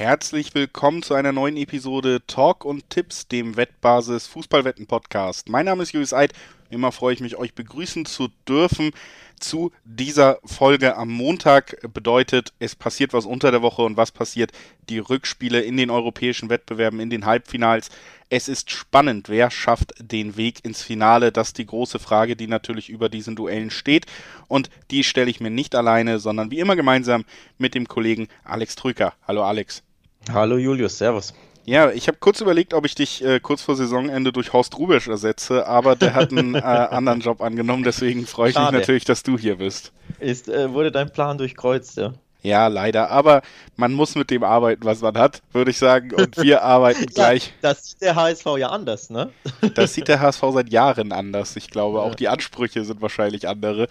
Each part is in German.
herzlich willkommen zu einer neuen Episode Talk und Tipps, dem Wettbasis Fußballwetten Podcast. Mein Name ist Julius Eid. Immer freue ich mich, euch begrüßen zu dürfen zu dieser Folge am Montag. Bedeutet, es passiert was unter der Woche und was passiert? Die Rückspiele in den europäischen Wettbewerben, in den Halbfinals. Es ist spannend, wer schafft den Weg ins Finale. Das ist die große Frage, die natürlich über diesen Duellen steht. Und die stelle ich mir nicht alleine, sondern wie immer gemeinsam mit dem Kollegen Alex Trüker. Hallo Alex. Hallo Julius, Servus. Ja, ich habe kurz überlegt, ob ich dich äh, kurz vor Saisonende durch Horst Rubesch ersetze, aber der hat einen äh, anderen Job angenommen, deswegen freue ich Schade. mich natürlich, dass du hier bist. Ist, äh, wurde dein Plan durchkreuzt, ja? Ja, leider. Aber man muss mit dem arbeiten, was man hat, würde ich sagen. Und wir arbeiten gleich. Das sieht der HSV ja anders, ne? Das sieht der HSV seit Jahren anders. Ich glaube, ja. auch die Ansprüche sind wahrscheinlich andere.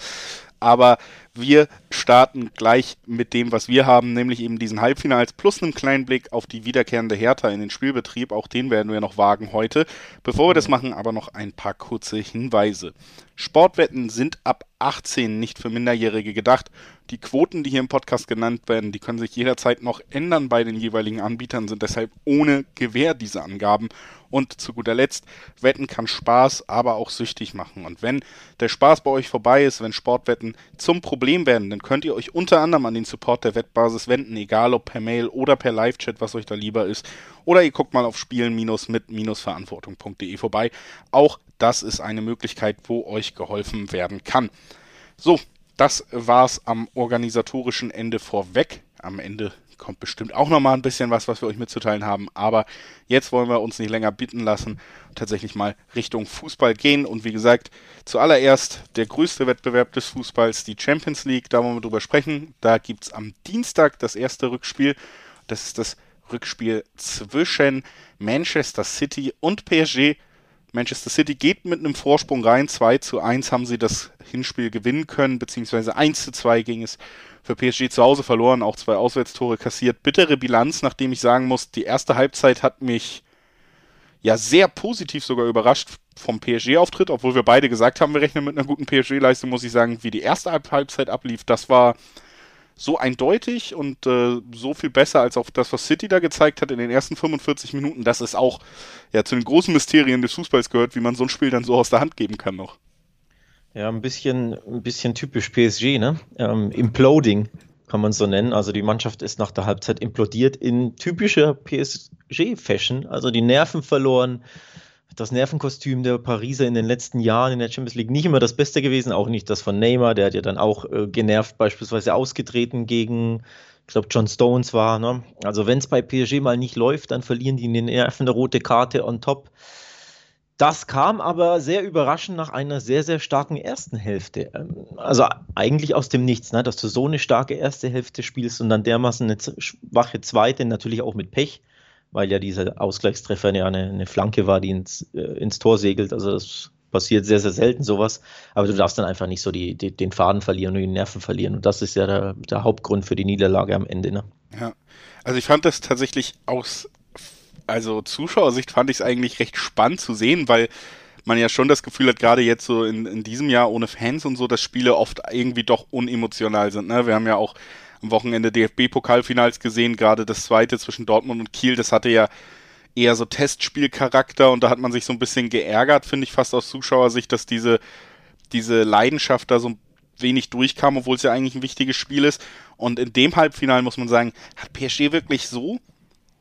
Aber wir starten gleich mit dem, was wir haben, nämlich eben diesen Halbfinals plus einem kleinen Blick auf die wiederkehrende Hertha in den Spielbetrieb. Auch den werden wir noch wagen heute. Bevor wir das machen, aber noch ein paar kurze Hinweise. Sportwetten sind ab 18 nicht für Minderjährige gedacht. Die Quoten, die hier im Podcast genannt werden, die können sich jederzeit noch ändern bei den jeweiligen Anbietern, sind deshalb ohne Gewähr diese Angaben. Und zu guter Letzt, Wetten kann Spaß, aber auch süchtig machen. Und wenn der Spaß bei euch vorbei ist, wenn Sportwetten zum Problem werden, dann könnt ihr euch unter anderem an den Support der Wettbasis wenden, egal ob per Mail oder per Live-Chat, was euch da lieber ist. Oder ihr guckt mal auf spielen-mit-verantwortung.de vorbei. Auch das ist eine Möglichkeit, wo euch geholfen werden kann. So, das war's am organisatorischen Ende vorweg. Am Ende kommt bestimmt auch nochmal ein bisschen was, was wir euch mitzuteilen haben. Aber jetzt wollen wir uns nicht länger bitten lassen tatsächlich mal Richtung Fußball gehen. Und wie gesagt, zuallererst der größte Wettbewerb des Fußballs, die Champions League. Da wollen wir drüber sprechen. Da gibt es am Dienstag das erste Rückspiel. Das ist das Rückspiel zwischen Manchester City und PSG. Manchester City geht mit einem Vorsprung rein. 2 zu 1 haben sie das Hinspiel gewinnen können, beziehungsweise 1 zu 2 ging es für PSG zu Hause verloren, auch zwei Auswärtstore kassiert. Bittere Bilanz, nachdem ich sagen muss, die erste Halbzeit hat mich ja sehr positiv sogar überrascht vom PSG-Auftritt, obwohl wir beide gesagt haben, wir rechnen mit einer guten PSG-Leistung, muss ich sagen, wie die erste Halbzeit ablief, das war so eindeutig und äh, so viel besser als auch das, was City da gezeigt hat in den ersten 45 Minuten, dass es auch ja zu den großen Mysterien des Fußballs gehört, wie man so ein Spiel dann so aus der Hand geben kann noch. Ja, ein bisschen, ein bisschen typisch PSG, ne? Ähm, Imploding kann man so nennen. Also die Mannschaft ist nach der Halbzeit implodiert in typischer PSG-Fashion. Also die Nerven verloren. Das Nervenkostüm der Pariser in den letzten Jahren in der Champions League nicht immer das Beste gewesen, auch nicht das von Neymar, der hat ja dann auch äh, genervt beispielsweise ausgetreten gegen, ich glaube, John Stones war. Ne? Also wenn es bei PSG mal nicht läuft, dann verlieren die eine nervende rote Karte on top. Das kam aber sehr überraschend nach einer sehr, sehr starken ersten Hälfte. Ähm, also eigentlich aus dem Nichts, ne? dass du so eine starke erste Hälfte spielst und dann dermaßen eine schwache zweite, natürlich auch mit Pech, weil ja dieser Ausgleichstreffer ja eine, eine Flanke war, die ins, äh, ins Tor segelt. Also das passiert sehr, sehr selten sowas. Aber du darfst dann einfach nicht so die, die, den Faden verlieren und die Nerven verlieren. Und das ist ja der, der Hauptgrund für die Niederlage am Ende. Ne? Ja, also ich fand das tatsächlich aus also Zuschauersicht fand ich es eigentlich recht spannend zu sehen, weil man ja schon das Gefühl hat, gerade jetzt so in, in diesem Jahr ohne Fans und so, dass Spiele oft irgendwie doch unemotional sind. Ne? Wir haben ja auch am Wochenende DFB-Pokalfinals gesehen, gerade das zweite zwischen Dortmund und Kiel, das hatte ja eher so Testspielcharakter und da hat man sich so ein bisschen geärgert, finde ich fast aus Zuschauersicht, dass diese, diese Leidenschaft da so wenig durchkam, obwohl es ja eigentlich ein wichtiges Spiel ist. Und in dem Halbfinale muss man sagen, hat PSG wirklich so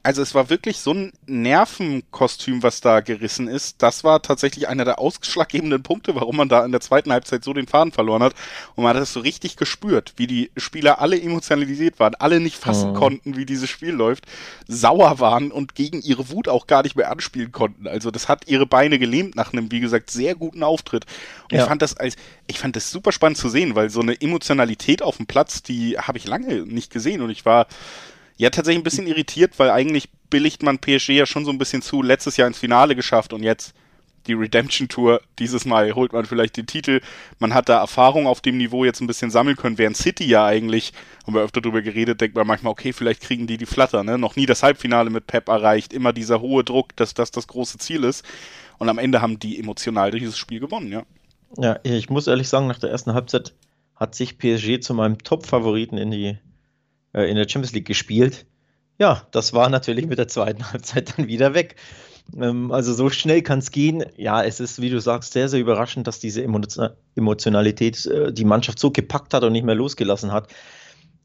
also es war wirklich so ein Nervenkostüm, was da gerissen ist. Das war tatsächlich einer der ausschlaggebenden Punkte, warum man da in der zweiten Halbzeit so den Faden verloren hat. Und man hat es so richtig gespürt, wie die Spieler alle emotionalisiert waren, alle nicht fassen oh. konnten, wie dieses Spiel läuft, sauer waren und gegen ihre Wut auch gar nicht mehr anspielen konnten. Also das hat ihre Beine gelähmt nach einem, wie gesagt, sehr guten Auftritt. Und ja. ich fand das als, ich fand das super spannend zu sehen, weil so eine Emotionalität auf dem Platz, die habe ich lange nicht gesehen und ich war ja, tatsächlich ein bisschen irritiert, weil eigentlich billigt man PSG ja schon so ein bisschen zu, letztes Jahr ins Finale geschafft und jetzt die Redemption Tour. Dieses Mal holt man vielleicht den Titel. Man hat da Erfahrung auf dem Niveau jetzt ein bisschen sammeln können, während City ja eigentlich, haben wir öfter drüber geredet, denkt man manchmal, okay, vielleicht kriegen die die Flatter, ne? Noch nie das Halbfinale mit Pep erreicht, immer dieser hohe Druck, dass das das große Ziel ist. Und am Ende haben die emotional dieses Spiel gewonnen, ja. Ja, ich muss ehrlich sagen, nach der ersten Halbzeit hat sich PSG zu meinem Top-Favoriten in die in der Champions League gespielt. Ja, das war natürlich mit der zweiten Halbzeit dann wieder weg. Ähm, also so schnell kann es gehen. Ja, es ist, wie du sagst, sehr, sehr überraschend, dass diese Emotionalität äh, die Mannschaft so gepackt hat und nicht mehr losgelassen hat.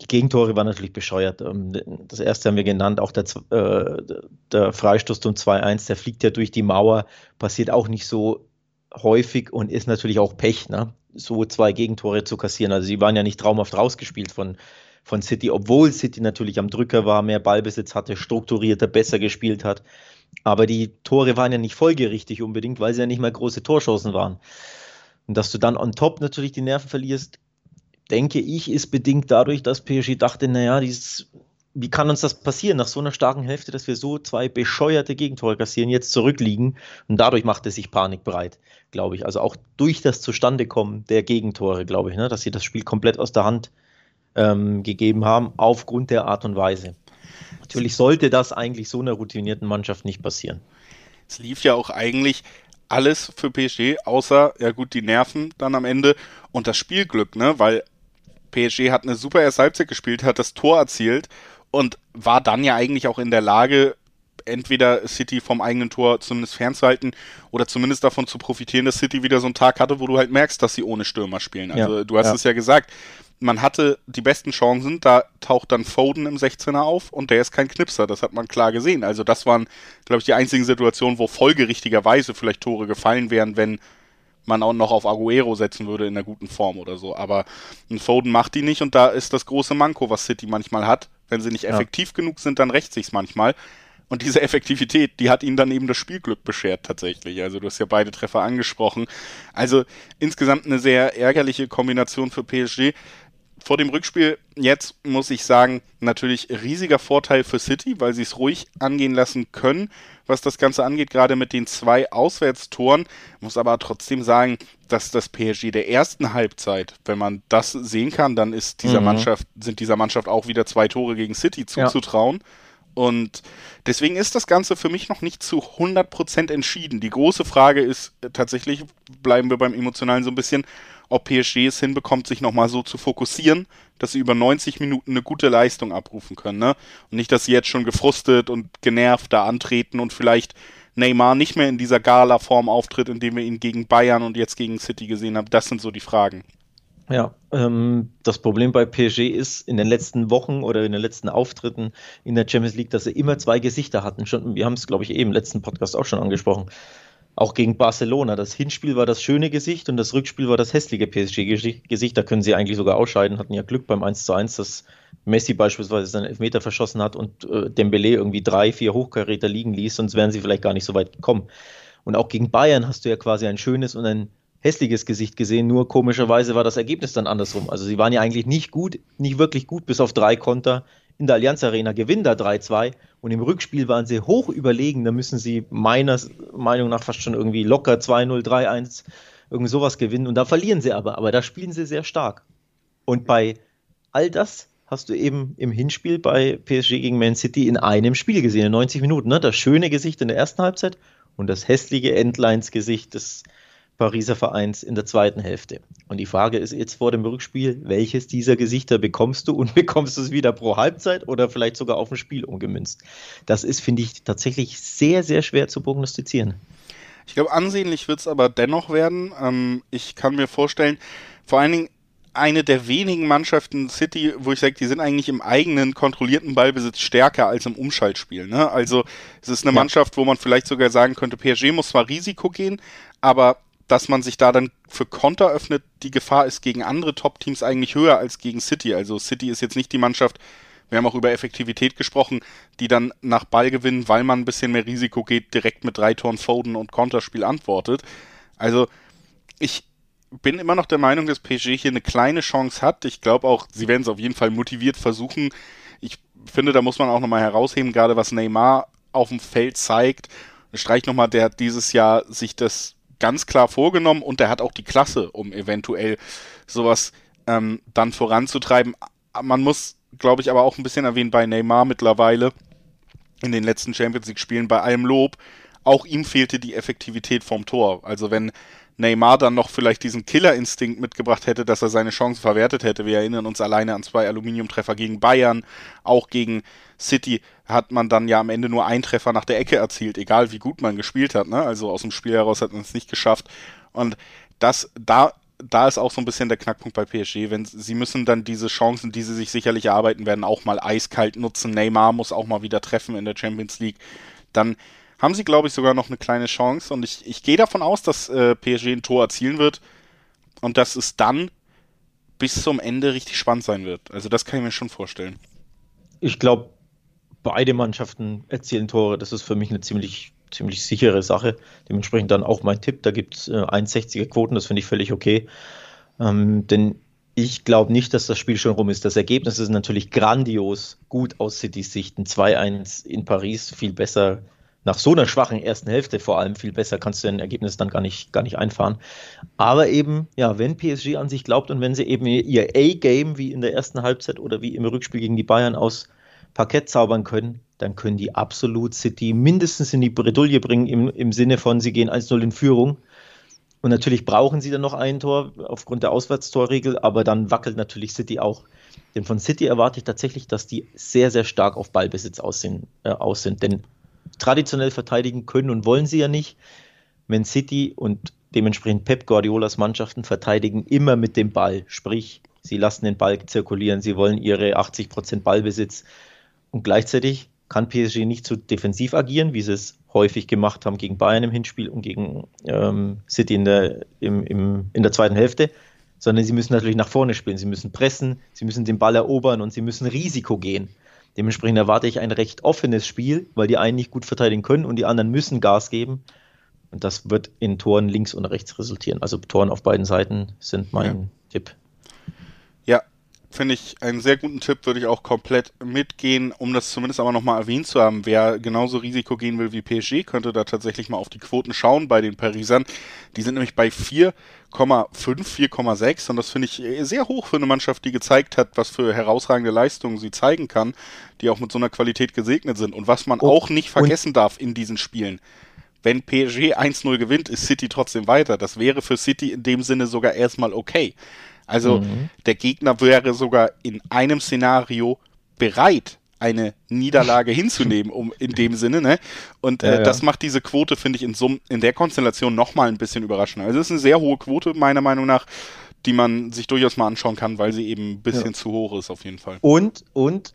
Die Gegentore waren natürlich bescheuert. Ähm, das erste haben wir genannt, auch der, äh, der Freistoß zum 2-1, der fliegt ja durch die Mauer, passiert auch nicht so häufig und ist natürlich auch Pech, ne? so zwei Gegentore zu kassieren. Also sie waren ja nicht traumhaft rausgespielt von, von City, obwohl City natürlich am Drücker war, mehr Ballbesitz hatte, strukturierter, besser gespielt hat. Aber die Tore waren ja nicht folgerichtig unbedingt, weil sie ja nicht mal große Torchancen waren. Und dass du dann on top natürlich die Nerven verlierst, denke ich, ist bedingt dadurch, dass PSG dachte, naja, dieses, wie kann uns das passieren nach so einer starken Hälfte, dass wir so zwei bescheuerte Gegentore kassieren, jetzt zurückliegen und dadurch machte sich Panik breit, glaube ich. Also auch durch das Zustandekommen der Gegentore, glaube ich, ne, dass sie das Spiel komplett aus der Hand ähm, gegeben haben, aufgrund der Art und Weise. Natürlich sollte das eigentlich so einer routinierten Mannschaft nicht passieren. Es lief ja auch eigentlich alles für PSG, außer, ja gut, die Nerven dann am Ende und das Spielglück, ne? Weil PSG hat eine super erste Halbzeit gespielt, hat das Tor erzielt und war dann ja eigentlich auch in der Lage, entweder City vom eigenen Tor zumindest fernzuhalten oder zumindest davon zu profitieren, dass City wieder so einen Tag hatte, wo du halt merkst, dass sie ohne Stürmer spielen. Also ja, du hast ja. es ja gesagt, man hatte die besten Chancen, da taucht dann Foden im 16er auf und der ist kein Knipser, das hat man klar gesehen. Also das waren, glaube ich, die einzigen Situationen, wo folgerichtigerweise vielleicht Tore gefallen wären, wenn man auch noch auf Aguero setzen würde in der guten Form oder so. Aber ein Foden macht die nicht und da ist das große Manko, was City manchmal hat. Wenn sie nicht effektiv ja. genug sind, dann rächt sich's manchmal. Und diese Effektivität, die hat ihnen dann eben das Spielglück beschert tatsächlich. Also du hast ja beide Treffer angesprochen. Also insgesamt eine sehr ärgerliche Kombination für PSG vor dem Rückspiel jetzt muss ich sagen, natürlich riesiger Vorteil für City, weil sie es ruhig angehen lassen können, was das Ganze angeht, gerade mit den zwei Auswärtstoren. Muss aber trotzdem sagen, dass das PSG der ersten Halbzeit, wenn man das sehen kann, dann ist dieser mhm. Mannschaft, sind dieser Mannschaft auch wieder zwei Tore gegen City zuzutrauen. Ja. Und deswegen ist das Ganze für mich noch nicht zu 100% entschieden. Die große Frage ist tatsächlich, bleiben wir beim Emotionalen so ein bisschen, ob PSG es hinbekommt, sich nochmal so zu fokussieren, dass sie über 90 Minuten eine gute Leistung abrufen können. Ne? Und nicht, dass sie jetzt schon gefrustet und genervt da antreten und vielleicht Neymar nicht mehr in dieser Gala-Form auftritt, indem wir ihn gegen Bayern und jetzt gegen City gesehen haben. Das sind so die Fragen. Ja, das Problem bei PSG ist in den letzten Wochen oder in den letzten Auftritten in der Champions League, dass sie immer zwei Gesichter hatten. Schon, wir haben es, glaube ich, eben im letzten Podcast auch schon angesprochen auch gegen Barcelona. Das Hinspiel war das schöne Gesicht und das Rückspiel war das hässliche PSG-Gesicht. Da können sie eigentlich sogar ausscheiden. Hatten ja Glück beim 1 zu 1, dass Messi beispielsweise seinen Elfmeter verschossen hat und äh, Dembele irgendwie drei, vier Hochkaräter liegen ließ, sonst wären sie vielleicht gar nicht so weit gekommen. Und auch gegen Bayern hast du ja quasi ein schönes und ein hässliches Gesicht gesehen, nur komischerweise war das Ergebnis dann andersrum. Also sie waren ja eigentlich nicht gut, nicht wirklich gut, bis auf drei Konter in der Allianz Arena, gewinnen da 3-2 und im Rückspiel waren sie hoch überlegen. Da müssen sie meiner Meinung nach fast schon irgendwie locker 2-0, 3-1, irgend sowas gewinnen und da verlieren sie aber. Aber da spielen sie sehr stark. Und bei all das hast du eben im Hinspiel bei PSG gegen Man City in einem Spiel gesehen, in 90 Minuten. Ne? Das schöne Gesicht in der ersten Halbzeit und das hässliche Endlines-Gesicht des Pariser Vereins in der zweiten Hälfte. Und die Frage ist jetzt vor dem Rückspiel, welches dieser Gesichter bekommst du und bekommst du es wieder pro Halbzeit oder vielleicht sogar auf ein Spiel umgemünzt? Das ist, finde ich, tatsächlich sehr, sehr schwer zu prognostizieren. Ich glaube, ansehnlich wird es aber dennoch werden. Ähm, ich kann mir vorstellen, vor allen Dingen eine der wenigen Mannschaften City, wo ich sage, die sind eigentlich im eigenen kontrollierten Ballbesitz stärker als im Umschaltspiel. Ne? Also es ist eine ja. Mannschaft, wo man vielleicht sogar sagen könnte, PSG muss zwar Risiko gehen, aber dass man sich da dann für Konter öffnet, die Gefahr ist gegen andere Top-Teams eigentlich höher als gegen City. Also City ist jetzt nicht die Mannschaft, wir haben auch über Effektivität gesprochen, die dann nach Ballgewinn, weil man ein bisschen mehr Risiko geht, direkt mit drei Toren Foden und Konterspiel antwortet. Also ich bin immer noch der Meinung, dass PSG hier eine kleine Chance hat. Ich glaube auch, sie werden es auf jeden Fall motiviert versuchen. Ich finde, da muss man auch nochmal herausheben, gerade was Neymar auf dem Feld zeigt. Streich nochmal, der hat dieses Jahr sich das ganz klar vorgenommen und er hat auch die Klasse, um eventuell sowas ähm, dann voranzutreiben. Man muss, glaube ich, aber auch ein bisschen erwähnen bei Neymar mittlerweile in den letzten Champions League Spielen bei allem Lob. Auch ihm fehlte die Effektivität vom Tor. Also wenn Neymar dann noch vielleicht diesen Killerinstinkt mitgebracht hätte, dass er seine Chance verwertet hätte. Wir erinnern uns alleine an zwei Aluminiumtreffer gegen Bayern, auch gegen City hat man dann ja am Ende nur einen Treffer nach der Ecke erzielt, egal wie gut man gespielt hat. Ne? Also aus dem Spiel heraus hat man es nicht geschafft. Und das, da, da ist auch so ein bisschen der Knackpunkt bei PSG. Wenn sie müssen dann diese Chancen, die sie sich sicherlich erarbeiten werden, auch mal eiskalt nutzen. Neymar muss auch mal wieder treffen in der Champions League. Dann haben sie, glaube ich, sogar noch eine kleine Chance. Und ich, ich gehe davon aus, dass äh, PSG ein Tor erzielen wird und dass es dann bis zum Ende richtig spannend sein wird. Also das kann ich mir schon vorstellen. Ich glaube, beide Mannschaften erzielen Tore. Das ist für mich eine ziemlich, ziemlich sichere Sache. Dementsprechend dann auch mein Tipp. Da gibt es äh, 1,60er Quoten, das finde ich völlig okay. Ähm, denn ich glaube nicht, dass das Spiel schon rum ist. Das Ergebnis ist natürlich grandios gut aus Citys Sicht. Ein 2-1 in Paris, viel besser nach so einer schwachen ersten Hälfte vor allem viel besser kannst du ein Ergebnis dann gar nicht, gar nicht einfahren. Aber eben, ja, wenn PSG an sich glaubt und wenn sie eben ihr A-Game wie in der ersten Halbzeit oder wie im Rückspiel gegen die Bayern aus Parkett zaubern können, dann können die absolut City mindestens in die Bredouille bringen im, im Sinne von, sie gehen 1-0 in Führung. Und natürlich brauchen sie dann noch ein Tor aufgrund der Auswärtstorregel, aber dann wackelt natürlich City auch. Denn von City erwarte ich tatsächlich, dass die sehr, sehr stark auf Ballbesitz aussehen, äh, aus sind. Denn traditionell verteidigen können und wollen sie ja nicht. Man City und dementsprechend Pep Guardiolas Mannschaften verteidigen immer mit dem Ball. Sprich, sie lassen den Ball zirkulieren, sie wollen ihre 80% Ballbesitz. Und gleichzeitig kann PSG nicht zu defensiv agieren, wie sie es häufig gemacht haben gegen Bayern im Hinspiel und gegen ähm, City in der, im, im, in der zweiten Hälfte, sondern sie müssen natürlich nach vorne spielen. Sie müssen pressen, sie müssen den Ball erobern und sie müssen Risiko gehen. Dementsprechend erwarte ich ein recht offenes Spiel, weil die einen nicht gut verteidigen können und die anderen müssen Gas geben. Und das wird in Toren links und rechts resultieren. Also Toren auf beiden Seiten sind mein ja. Tipp. Finde ich einen sehr guten Tipp, würde ich auch komplett mitgehen, um das zumindest aber nochmal erwähnt zu haben. Wer genauso Risiko gehen will wie PSG, könnte da tatsächlich mal auf die Quoten schauen bei den Parisern. Die sind nämlich bei 4 4,5, 4,6 und das finde ich sehr hoch für eine Mannschaft, die gezeigt hat, was für herausragende Leistungen sie zeigen kann, die auch mit so einer Qualität gesegnet sind. Und was man und, auch nicht vergessen darf in diesen Spielen, wenn PSG 1-0 gewinnt, ist City trotzdem weiter. Das wäre für City in dem Sinne sogar erstmal okay. Also mhm. der Gegner wäre sogar in einem Szenario bereit, eine Niederlage hinzunehmen, um in dem Sinne, ne? Und äh, ja, ja. das macht diese Quote, finde ich, in, Summ, in der Konstellation nochmal ein bisschen überraschend. Also es ist eine sehr hohe Quote, meiner Meinung nach, die man sich durchaus mal anschauen kann, weil sie eben ein bisschen ja. zu hoch ist, auf jeden Fall. Und, und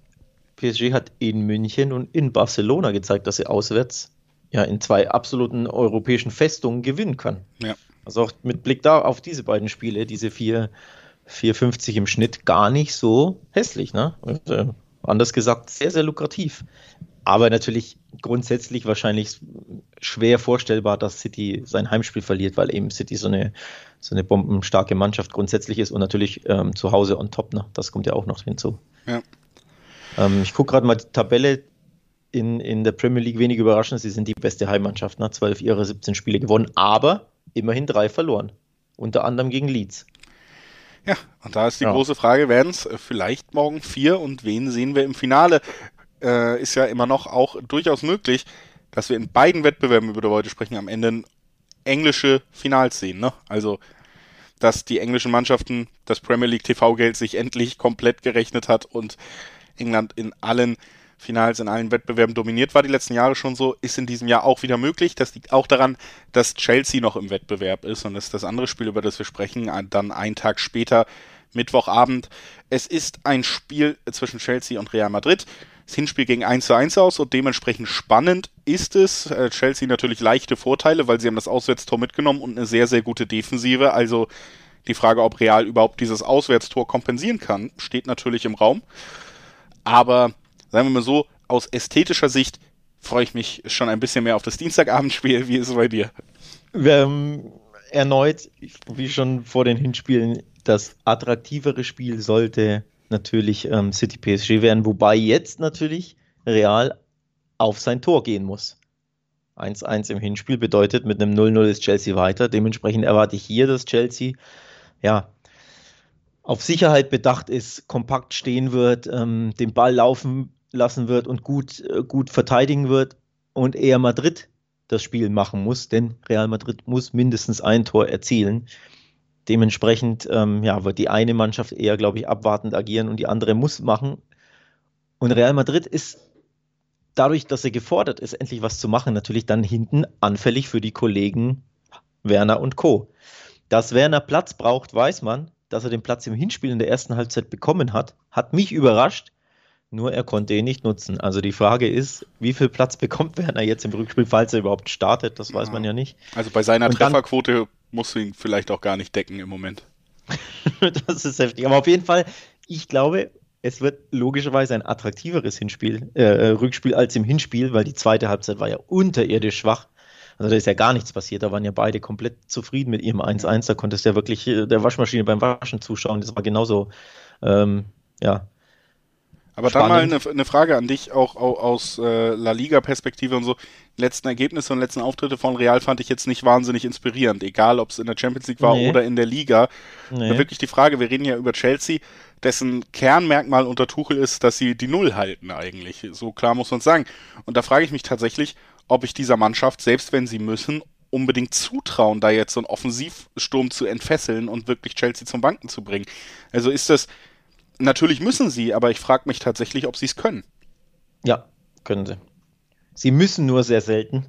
PSG hat in München und in Barcelona gezeigt, dass sie auswärts ja in zwei absoluten europäischen Festungen gewinnen kann. Ja. Also auch mit Blick da auf diese beiden Spiele, diese vier 4,50 im Schnitt gar nicht so hässlich. Ne? Und, äh, anders gesagt, sehr, sehr lukrativ. Aber natürlich grundsätzlich wahrscheinlich schwer vorstellbar, dass City sein Heimspiel verliert, weil eben City so eine, so eine bombenstarke Mannschaft grundsätzlich ist und natürlich ähm, zu Hause on top. Ne? Das kommt ja auch noch hinzu. Ja. Ähm, ich gucke gerade mal die Tabelle in, in der Premier League wenig überraschend. Sie sind die beste Heimmannschaft, ne? 12 ihrer 17 Spiele gewonnen, aber immerhin drei verloren. Unter anderem gegen Leeds. Ja, und da ist die ja. große Frage, werden es äh, vielleicht morgen vier und wen sehen wir im Finale? Äh, ist ja immer noch auch durchaus möglich, dass wir in beiden Wettbewerben, über die wir heute sprechen, am Ende englische Finals sehen. Ne? Also, dass die englischen Mannschaften das Premier League TV-Geld sich endlich komplett gerechnet hat und England in allen Finals in allen Wettbewerben dominiert war die letzten Jahre schon so, ist in diesem Jahr auch wieder möglich. Das liegt auch daran, dass Chelsea noch im Wettbewerb ist und das ist das andere Spiel, über das wir sprechen, dann einen Tag später, Mittwochabend. Es ist ein Spiel zwischen Chelsea und Real Madrid. Das Hinspiel ging 1 zu 1 aus und dementsprechend spannend ist es. Äh, Chelsea natürlich leichte Vorteile, weil sie haben das Auswärtstor mitgenommen und eine sehr, sehr gute Defensive. Also die Frage, ob Real überhaupt dieses Auswärtstor kompensieren kann, steht natürlich im Raum. Aber sagen wir mal so, aus ästhetischer Sicht freue ich mich schon ein bisschen mehr auf das Dienstagabendspiel. Wie ist es bei dir? Ähm, erneut, wie schon vor den Hinspielen, das attraktivere Spiel sollte natürlich ähm, City PSG werden, wobei jetzt natürlich Real auf sein Tor gehen muss. 1-1 im Hinspiel bedeutet, mit einem 0-0 ist Chelsea weiter. Dementsprechend erwarte ich hier, dass Chelsea ja, auf Sicherheit bedacht ist, kompakt stehen wird, ähm, den Ball laufen lassen wird und gut, äh, gut verteidigen wird und eher Madrid das Spiel machen muss, denn Real Madrid muss mindestens ein Tor erzielen. Dementsprechend ähm, ja, wird die eine Mannschaft eher, glaube ich, abwartend agieren und die andere muss machen. Und Real Madrid ist dadurch, dass er gefordert ist, endlich was zu machen, natürlich dann hinten anfällig für die Kollegen Werner und Co. Dass Werner Platz braucht, weiß man. Dass er den Platz im Hinspiel in der ersten Halbzeit bekommen hat, hat mich überrascht. Nur er konnte ihn nicht nutzen. Also die Frage ist, wie viel Platz bekommt Werner jetzt im Rückspiel, falls er überhaupt startet? Das weiß man ja nicht. Also bei seiner und Trefferquote musst du ihn vielleicht auch gar nicht decken im Moment. das ist heftig. Aber auf jeden Fall, ich glaube, es wird logischerweise ein attraktiveres Hinspiel, äh, Rückspiel als im Hinspiel, weil die zweite Halbzeit war ja unterirdisch schwach. Also da ist ja gar nichts passiert. Da waren ja beide komplett zufrieden mit ihrem 1-1. Da konntest du ja wirklich äh, der Waschmaschine beim Waschen zuschauen. Das war genauso, ähm, ja. Aber Spannend. dann mal eine, eine, Frage an dich, auch, auch aus äh, La Liga-Perspektive und so. Die letzten Ergebnisse und letzten Auftritte von Real fand ich jetzt nicht wahnsinnig inspirierend, egal ob es in der Champions League war nee. oder in der Liga. Nee. Wirklich die Frage, wir reden ja über Chelsea, dessen Kernmerkmal unter Tuchel ist, dass sie die Null halten eigentlich. So klar muss man sagen. Und da frage ich mich tatsächlich, ob ich dieser Mannschaft, selbst wenn sie müssen, unbedingt zutrauen, da jetzt so einen Offensivsturm zu entfesseln und wirklich Chelsea zum Banken zu bringen. Also ist das, natürlich müssen sie, aber ich frage mich tatsächlich, ob sie es können. Ja, können sie. Sie müssen nur sehr selten.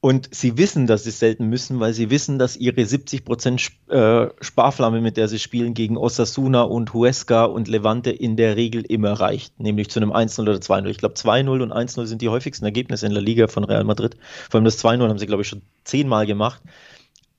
Und sie wissen, dass sie selten müssen, weil sie wissen, dass ihre 70% äh, Sparflamme, mit der sie spielen, gegen Osasuna und Huesca und Levante in der Regel immer reicht. Nämlich zu einem 1-0 oder 2-0. Ich glaube, 2-0 und 1-0 sind die häufigsten Ergebnisse in der Liga von Real Madrid. Vor allem das 2-0 haben sie, glaube ich, schon zehnmal gemacht.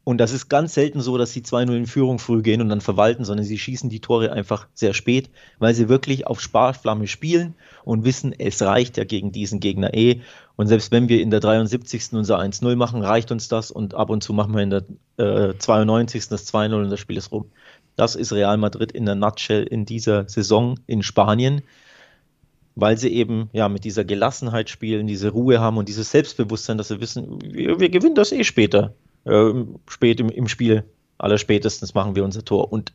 Und das ist ganz selten so, dass sie 2-0 in Führung früh gehen und dann verwalten, sondern sie schießen die Tore einfach sehr spät, weil sie wirklich auf Sparflamme spielen und wissen, es reicht ja gegen diesen Gegner eh. Und selbst wenn wir in der 73. unser 1-0 machen, reicht uns das und ab und zu machen wir in der äh, 92. das 2-0 und das Spiel ist rum. Das ist Real Madrid in der Nutshell in dieser Saison in Spanien, weil sie eben ja mit dieser Gelassenheit spielen, diese Ruhe haben und dieses Selbstbewusstsein, dass sie wissen, wir, wir gewinnen das eh später äh, spät im, im Spiel, allerspätestens machen wir unser Tor. Und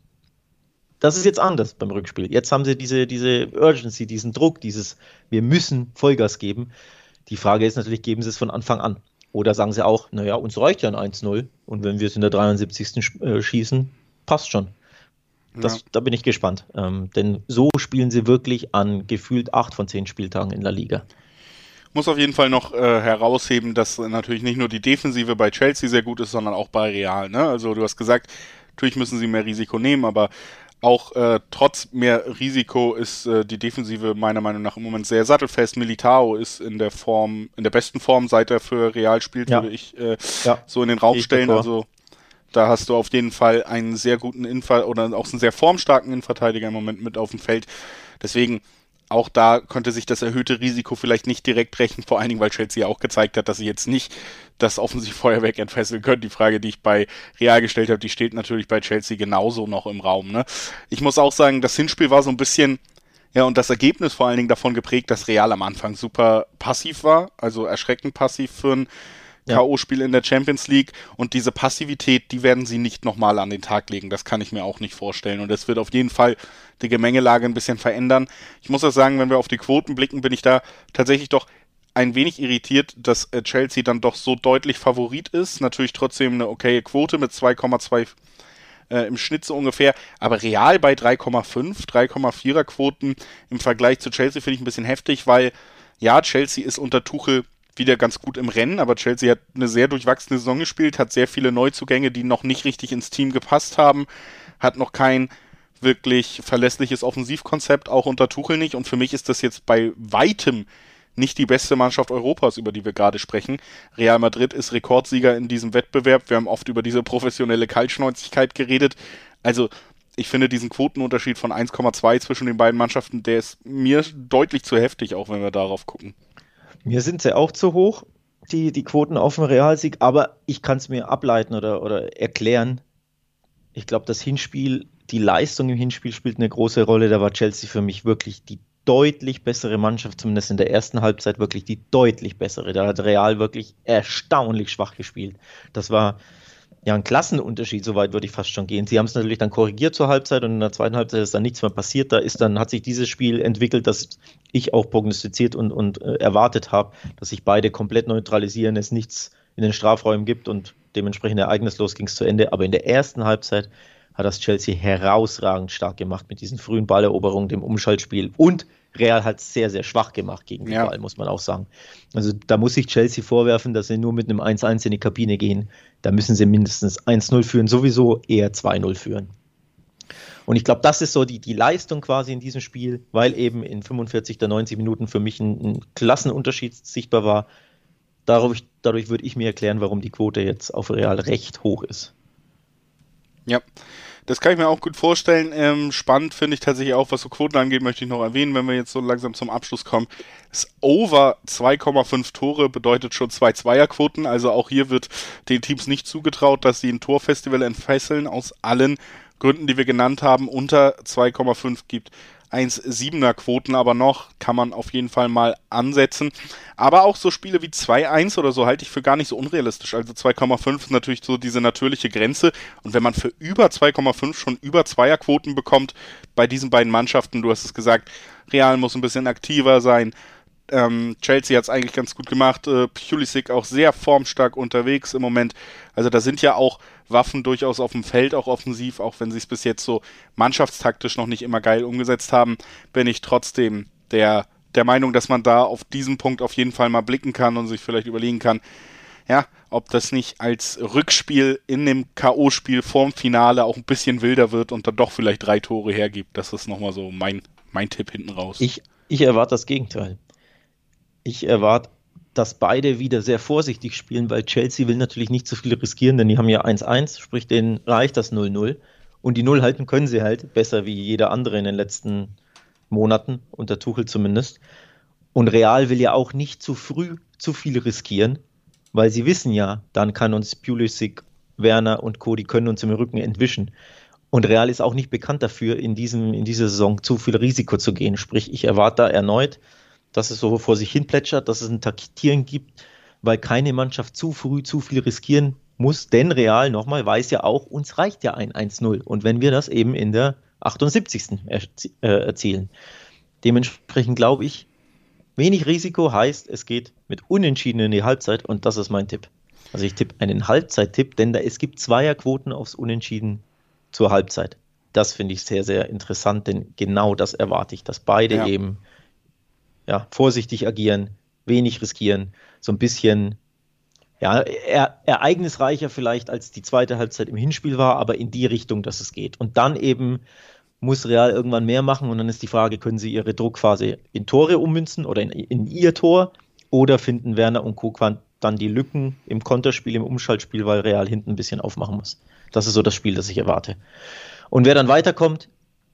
das ist jetzt anders beim Rückspiel. Jetzt haben sie diese, diese Urgency, diesen Druck, dieses, wir müssen Vollgas geben. Die Frage ist natürlich, geben sie es von Anfang an? Oder sagen sie auch, naja, uns reicht ja ein 1-0 und wenn wir es in der 73. Äh, schießen, passt schon. Das, ja. Da bin ich gespannt. Ähm, denn so spielen sie wirklich an gefühlt acht von zehn Spieltagen in der Liga muss auf jeden Fall noch äh, herausheben, dass natürlich nicht nur die Defensive bei Chelsea sehr gut ist, sondern auch bei Real. Ne? Also du hast gesagt, natürlich müssen sie mehr Risiko nehmen, aber auch äh, trotz mehr Risiko ist äh, die Defensive meiner Meinung nach im Moment sehr sattelfest. Militao ist in der Form, in der besten Form, seit er für Real spielt, ja. würde ich äh, ja. so in den Raum stellen. Also da hast du auf jeden Fall einen sehr guten Infall oder auch einen sehr formstarken Innenverteidiger im Moment mit auf dem Feld. Deswegen auch da könnte sich das erhöhte Risiko vielleicht nicht direkt rächen, vor allen Dingen, weil Chelsea ja auch gezeigt hat, dass sie jetzt nicht das Offensivfeuerwerk entfesseln können. Die Frage, die ich bei Real gestellt habe, die steht natürlich bei Chelsea genauso noch im Raum. Ne? Ich muss auch sagen, das Hinspiel war so ein bisschen, ja, und das Ergebnis vor allen Dingen davon geprägt, dass Real am Anfang super passiv war, also erschreckend passiv für ein ja. K.O.-Spiel in der Champions League und diese Passivität, die werden sie nicht nochmal an den Tag legen. Das kann ich mir auch nicht vorstellen. Und es wird auf jeden Fall die Gemengelage ein bisschen verändern. Ich muss auch sagen, wenn wir auf die Quoten blicken, bin ich da tatsächlich doch ein wenig irritiert, dass äh, Chelsea dann doch so deutlich Favorit ist. Natürlich trotzdem eine okaye Quote mit 2,2 äh, im Schnitt so ungefähr, aber real bei 3,5, 3,4er Quoten im Vergleich zu Chelsea finde ich ein bisschen heftig, weil ja, Chelsea ist unter Tuchel wieder ganz gut im Rennen, aber Chelsea hat eine sehr durchwachsene Saison gespielt, hat sehr viele Neuzugänge, die noch nicht richtig ins Team gepasst haben, hat noch kein wirklich verlässliches Offensivkonzept, auch unter Tuchel nicht. Und für mich ist das jetzt bei weitem nicht die beste Mannschaft Europas, über die wir gerade sprechen. Real Madrid ist Rekordsieger in diesem Wettbewerb. Wir haben oft über diese professionelle Kaltschnäuzigkeit geredet. Also ich finde diesen Quotenunterschied von 1,2 zwischen den beiden Mannschaften, der ist mir deutlich zu heftig, auch wenn wir darauf gucken. Mir sind sie auch zu hoch, die, die Quoten auf dem Realsieg, aber ich kann es mir ableiten oder, oder erklären. Ich glaube, das Hinspiel, die Leistung im Hinspiel spielt eine große Rolle. Da war Chelsea für mich wirklich die deutlich bessere Mannschaft, zumindest in der ersten Halbzeit wirklich die deutlich bessere. Da hat Real wirklich erstaunlich schwach gespielt. Das war ja, ein Klassenunterschied, soweit würde ich fast schon gehen. Sie haben es natürlich dann korrigiert zur Halbzeit und in der zweiten Halbzeit ist dann nichts mehr passiert. Da ist dann, hat sich dieses Spiel entwickelt, das ich auch prognostiziert und, und äh, erwartet habe, dass sich beide komplett neutralisieren, es nichts in den Strafräumen gibt und dementsprechend ereignislos ging es zu Ende. Aber in der ersten Halbzeit hat das Chelsea herausragend stark gemacht mit diesen frühen Balleroberungen, dem Umschaltspiel und Real hat sehr, sehr schwach gemacht gegen den ja. Ball, muss man auch sagen. Also da muss sich Chelsea vorwerfen, dass sie nur mit einem 1-1 in die Kabine gehen. Da müssen sie mindestens 1-0 führen, sowieso eher 2-0 führen. Und ich glaube, das ist so die, die Leistung quasi in diesem Spiel, weil eben in 45 der 90 Minuten für mich ein, ein Klassenunterschied sichtbar war. Dadurch, dadurch würde ich mir erklären, warum die Quote jetzt auf Real recht hoch ist. Ja, das kann ich mir auch gut vorstellen. Ähm, spannend finde ich tatsächlich auch, was so Quoten angeht, möchte ich noch erwähnen, wenn wir jetzt so langsam zum Abschluss kommen. Das Over 2,5 Tore bedeutet schon zwei Zweierquoten. Also auch hier wird den Teams nicht zugetraut, dass sie ein Torfestival entfesseln aus allen Gründen, die wir genannt haben. Unter 2,5 gibt 1,7er Quoten aber noch, kann man auf jeden Fall mal ansetzen. Aber auch so Spiele wie 2-1 oder so halte ich für gar nicht so unrealistisch. Also 2,5 ist natürlich so diese natürliche Grenze. Und wenn man für über 2,5 schon über Zweierquoten bekommt bei diesen beiden Mannschaften, du hast es gesagt, Real muss ein bisschen aktiver sein, ähm, Chelsea hat es eigentlich ganz gut gemacht. Äh, Pulisic auch sehr formstark unterwegs im Moment. Also da sind ja auch Waffen durchaus auf dem Feld, auch offensiv, auch wenn sie es bis jetzt so mannschaftstaktisch noch nicht immer geil umgesetzt haben, bin ich trotzdem der, der Meinung, dass man da auf diesen Punkt auf jeden Fall mal blicken kann und sich vielleicht überlegen kann, ja, ob das nicht als Rückspiel in dem K.O.-Spiel vorm Finale auch ein bisschen wilder wird und dann doch vielleicht drei Tore hergibt. Das ist nochmal so mein, mein Tipp hinten raus. Ich, ich erwarte das Gegenteil ich erwarte, dass beide wieder sehr vorsichtig spielen, weil Chelsea will natürlich nicht zu viel riskieren, denn die haben ja 1-1, sprich denen reicht das 0-0. Und die Null halten können sie halt besser wie jeder andere in den letzten Monaten, unter Tuchel zumindest. Und Real will ja auch nicht zu früh zu viel riskieren, weil sie wissen ja, dann kann uns Pulisic, Werner und Co., die können uns im Rücken entwischen. Und Real ist auch nicht bekannt dafür, in, diesem, in dieser Saison zu viel Risiko zu gehen. Sprich, ich erwarte da erneut dass es so vor sich hin plätschert, dass es ein Taktieren gibt, weil keine Mannschaft zu früh zu viel riskieren muss, denn Real nochmal weiß ja auch, uns reicht ja ein 1-0 und wenn wir das eben in der 78. Erzie äh, erzielen. Dementsprechend glaube ich, wenig Risiko heißt, es geht mit Unentschieden in die Halbzeit und das ist mein Tipp. Also ich tippe einen Halbzeit-Tipp, denn da, es gibt Zweierquoten aufs Unentschieden zur Halbzeit. Das finde ich sehr, sehr interessant, denn genau das erwarte ich, dass beide ja. eben ja, vorsichtig agieren, wenig riskieren, so ein bisschen ja, er, ereignisreicher vielleicht als die zweite Halbzeit im Hinspiel war, aber in die Richtung, dass es geht. Und dann eben muss Real irgendwann mehr machen und dann ist die Frage, können sie ihre Druckphase in Tore ummünzen oder in, in ihr Tor oder finden Werner und Kokwan dann die Lücken im Konterspiel, im Umschaltspiel, weil Real hinten ein bisschen aufmachen muss. Das ist so das Spiel, das ich erwarte. Und wer dann weiterkommt,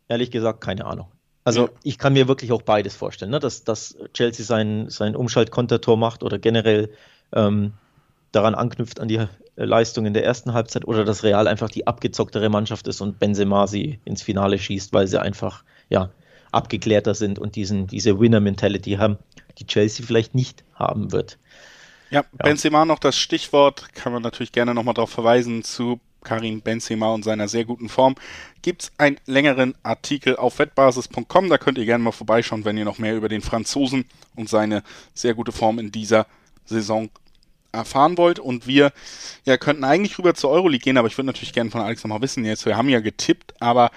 ehrlich gesagt, keine Ahnung. Also ja. ich kann mir wirklich auch beides vorstellen, ne? dass, dass Chelsea sein, sein Umschalt-Kontertor macht oder generell ähm, daran anknüpft an die Leistung in der ersten Halbzeit oder dass Real einfach die abgezocktere Mannschaft ist und Benzema sie ins Finale schießt, weil sie einfach ja, abgeklärter sind und diesen, diese Winner-Mentality haben, die Chelsea vielleicht nicht haben wird. Ja, ja, Benzema noch das Stichwort, kann man natürlich gerne nochmal darauf verweisen, zu Karim Benzema und seiner sehr guten Form, gibt es einen längeren Artikel auf wettbasis.com. Da könnt ihr gerne mal vorbeischauen, wenn ihr noch mehr über den Franzosen und seine sehr gute Form in dieser Saison erfahren wollt. Und wir ja, könnten eigentlich rüber zur Euroleague gehen, aber ich würde natürlich gerne von Alex nochmal wissen, jetzt, wir haben ja getippt, aber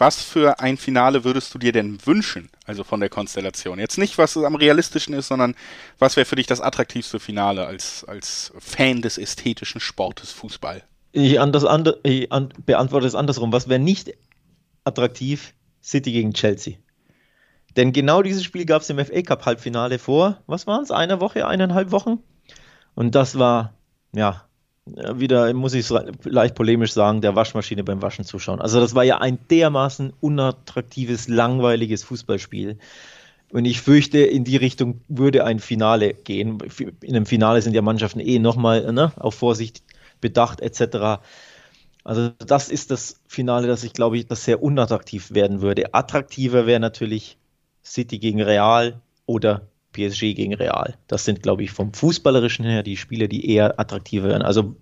was für ein Finale würdest du dir denn wünschen, also von der Konstellation? Jetzt nicht, was am realistischen ist, sondern was wäre für dich das attraktivste Finale als, als Fan des ästhetischen Sportes Fußball? Ich, anders, and, ich an, beantworte es andersrum. Was wäre nicht attraktiv? City gegen Chelsea. Denn genau dieses Spiel gab es im FA Cup Halbfinale vor, was waren es, einer Woche, eineinhalb Wochen? Und das war, ja, wieder, muss ich leicht polemisch sagen, der Waschmaschine beim Waschen zuschauen. Also das war ja ein dermaßen unattraktives, langweiliges Fußballspiel. Und ich fürchte, in die Richtung würde ein Finale gehen. In einem Finale sind ja Mannschaften eh nochmal ne, auf Vorsicht bedacht etc. Also das ist das Finale, das ich glaube ich, das sehr unattraktiv werden würde. Attraktiver wäre natürlich City gegen Real oder PSG gegen Real. Das sind, glaube ich, vom Fußballerischen her die Spiele, die eher attraktiver werden. Also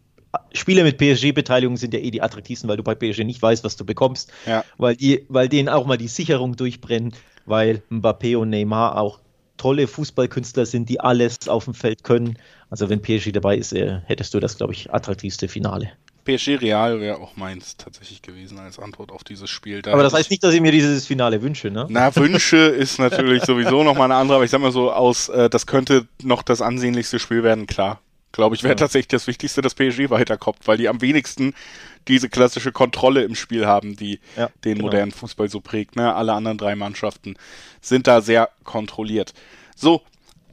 Spiele mit PSG-Beteiligung sind ja eh die attraktivsten, weil du bei PSG nicht weißt, was du bekommst, ja. weil, die, weil denen auch mal die Sicherung durchbrennen, weil Mbappé und Neymar auch tolle Fußballkünstler sind, die alles auf dem Feld können. Also wenn PSG dabei ist, äh, hättest du das, glaube ich, attraktivste Finale. PSG Real wäre auch meins tatsächlich gewesen als Antwort auf dieses Spiel. Da aber das heißt nicht, dass ich mir dieses Finale wünsche, ne? Na, Wünsche ist natürlich sowieso nochmal eine andere, aber ich sag mal so aus, äh, das könnte noch das ansehnlichste Spiel werden, klar. Glaube ich, wäre ja. tatsächlich das Wichtigste, dass PSG weiterkommt, weil die am wenigsten diese klassische Kontrolle im Spiel haben, die ja, den genau. modernen Fußball so prägt. Ne? Alle anderen drei Mannschaften sind da sehr kontrolliert. So,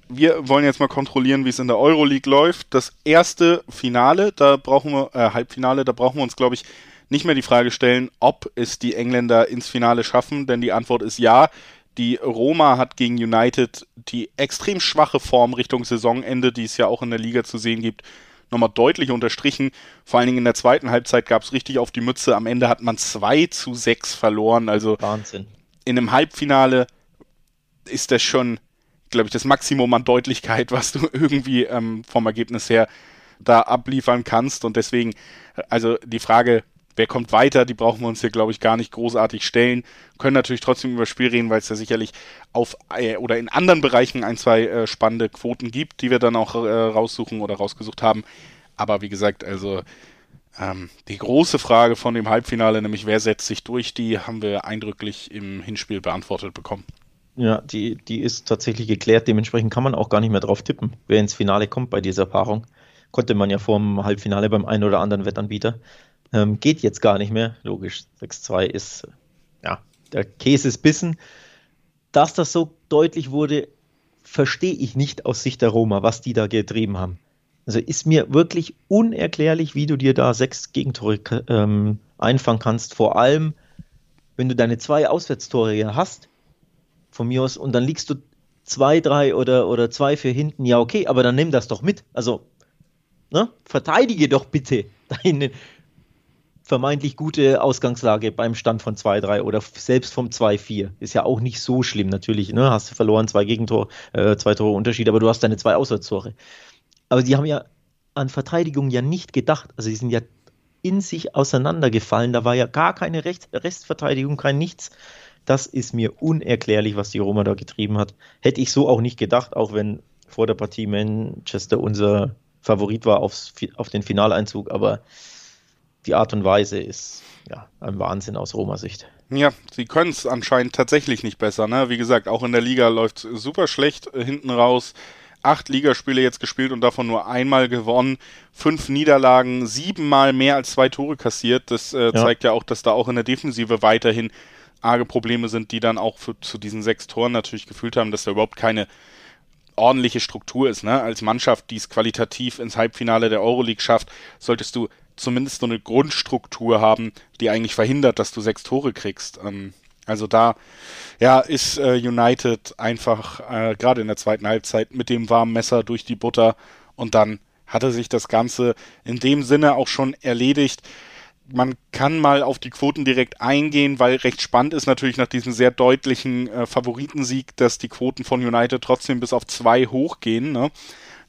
wir wollen jetzt mal kontrollieren, wie es in der Euroleague läuft. Das erste Finale, da brauchen wir, äh, Halbfinale, da brauchen wir uns, glaube ich, nicht mehr die Frage stellen, ob es die Engländer ins Finale schaffen, denn die Antwort ist ja. Die Roma hat gegen United die extrem schwache Form Richtung Saisonende, die es ja auch in der Liga zu sehen gibt, nochmal deutlich unterstrichen. Vor allen Dingen in der zweiten Halbzeit gab es richtig auf die Mütze. Am Ende hat man 2 zu 6 verloren. Also Wahnsinn. In einem Halbfinale ist das schon glaube ich, das Maximum an Deutlichkeit, was du irgendwie ähm, vom Ergebnis her da abliefern kannst. Und deswegen, also die Frage, wer kommt weiter, die brauchen wir uns hier, glaube ich, gar nicht großartig stellen. Können natürlich trotzdem über das Spiel reden, weil es ja sicherlich auf äh, oder in anderen Bereichen ein, zwei äh, spannende Quoten gibt, die wir dann auch äh, raussuchen oder rausgesucht haben. Aber wie gesagt, also ähm, die große Frage von dem Halbfinale, nämlich wer setzt sich durch, die haben wir eindrücklich im Hinspiel beantwortet bekommen. Ja, die, die ist tatsächlich geklärt. Dementsprechend kann man auch gar nicht mehr drauf tippen, wer ins Finale kommt bei dieser Paarung. Konnte man ja vor dem Halbfinale beim einen oder anderen Wettanbieter. Ähm, geht jetzt gar nicht mehr. Logisch, 6-2 ist, ja, der Käse ist bissen. Dass das so deutlich wurde, verstehe ich nicht aus Sicht der Roma, was die da getrieben haben. Also ist mir wirklich unerklärlich, wie du dir da sechs Gegentore ähm, einfangen kannst. Vor allem, wenn du deine zwei Auswärtstore hast von mir aus, und dann liegst du zwei, drei oder, oder zwei für hinten, ja, okay, aber dann nimm das doch mit. Also, ne, verteidige doch bitte deine vermeintlich gute Ausgangslage beim Stand von 2-3 oder selbst vom 2-4. Ist ja auch nicht so schlimm, natürlich, ne? Hast du verloren, zwei Gegentor, äh, zwei Tore Unterschied, aber du hast deine zwei Auswärtstore. Aber die haben ja an Verteidigung ja nicht gedacht. Also die sind ja in sich auseinandergefallen. Da war ja gar keine Recht, Restverteidigung, kein nichts. Das ist mir unerklärlich, was die Roma da getrieben hat. Hätte ich so auch nicht gedacht, auch wenn vor der Partie Manchester unser Favorit war aufs, auf den Finaleinzug, aber die Art und Weise ist ja ein Wahnsinn aus Roma-Sicht. Ja, sie können es anscheinend tatsächlich nicht besser. Ne? Wie gesagt, auch in der Liga läuft es super schlecht äh, hinten raus. Acht Ligaspiele jetzt gespielt und davon nur einmal gewonnen. Fünf Niederlagen, siebenmal mehr als zwei Tore kassiert. Das äh, ja. zeigt ja auch, dass da auch in der Defensive weiterhin arge Probleme sind, die dann auch für, zu diesen sechs Toren natürlich gefühlt haben, dass da überhaupt keine ordentliche Struktur ist. Ne? Als Mannschaft, die es qualitativ ins Halbfinale der Euroleague schafft, solltest du zumindest so eine Grundstruktur haben, die eigentlich verhindert, dass du sechs Tore kriegst. Ähm, also da, ja, ist äh, United einfach äh, gerade in der zweiten Halbzeit mit dem warmen Messer durch die Butter und dann hatte sich das Ganze in dem Sinne auch schon erledigt man kann mal auf die Quoten direkt eingehen, weil recht spannend ist natürlich nach diesem sehr deutlichen äh, Favoritensieg, dass die Quoten von United trotzdem bis auf zwei hochgehen. Ne?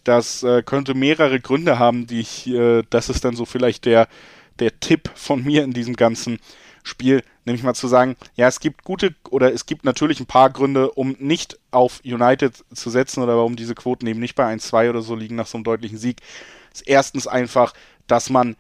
Das äh, könnte mehrere Gründe haben, die ich, äh, das ist dann so vielleicht der, der Tipp von mir in diesem ganzen Spiel, nämlich mal zu sagen, ja, es gibt gute oder es gibt natürlich ein paar Gründe, um nicht auf United zu setzen oder warum diese Quoten eben nicht bei 1-2 oder so liegen nach so einem deutlichen Sieg. Ist erstens einfach, dass man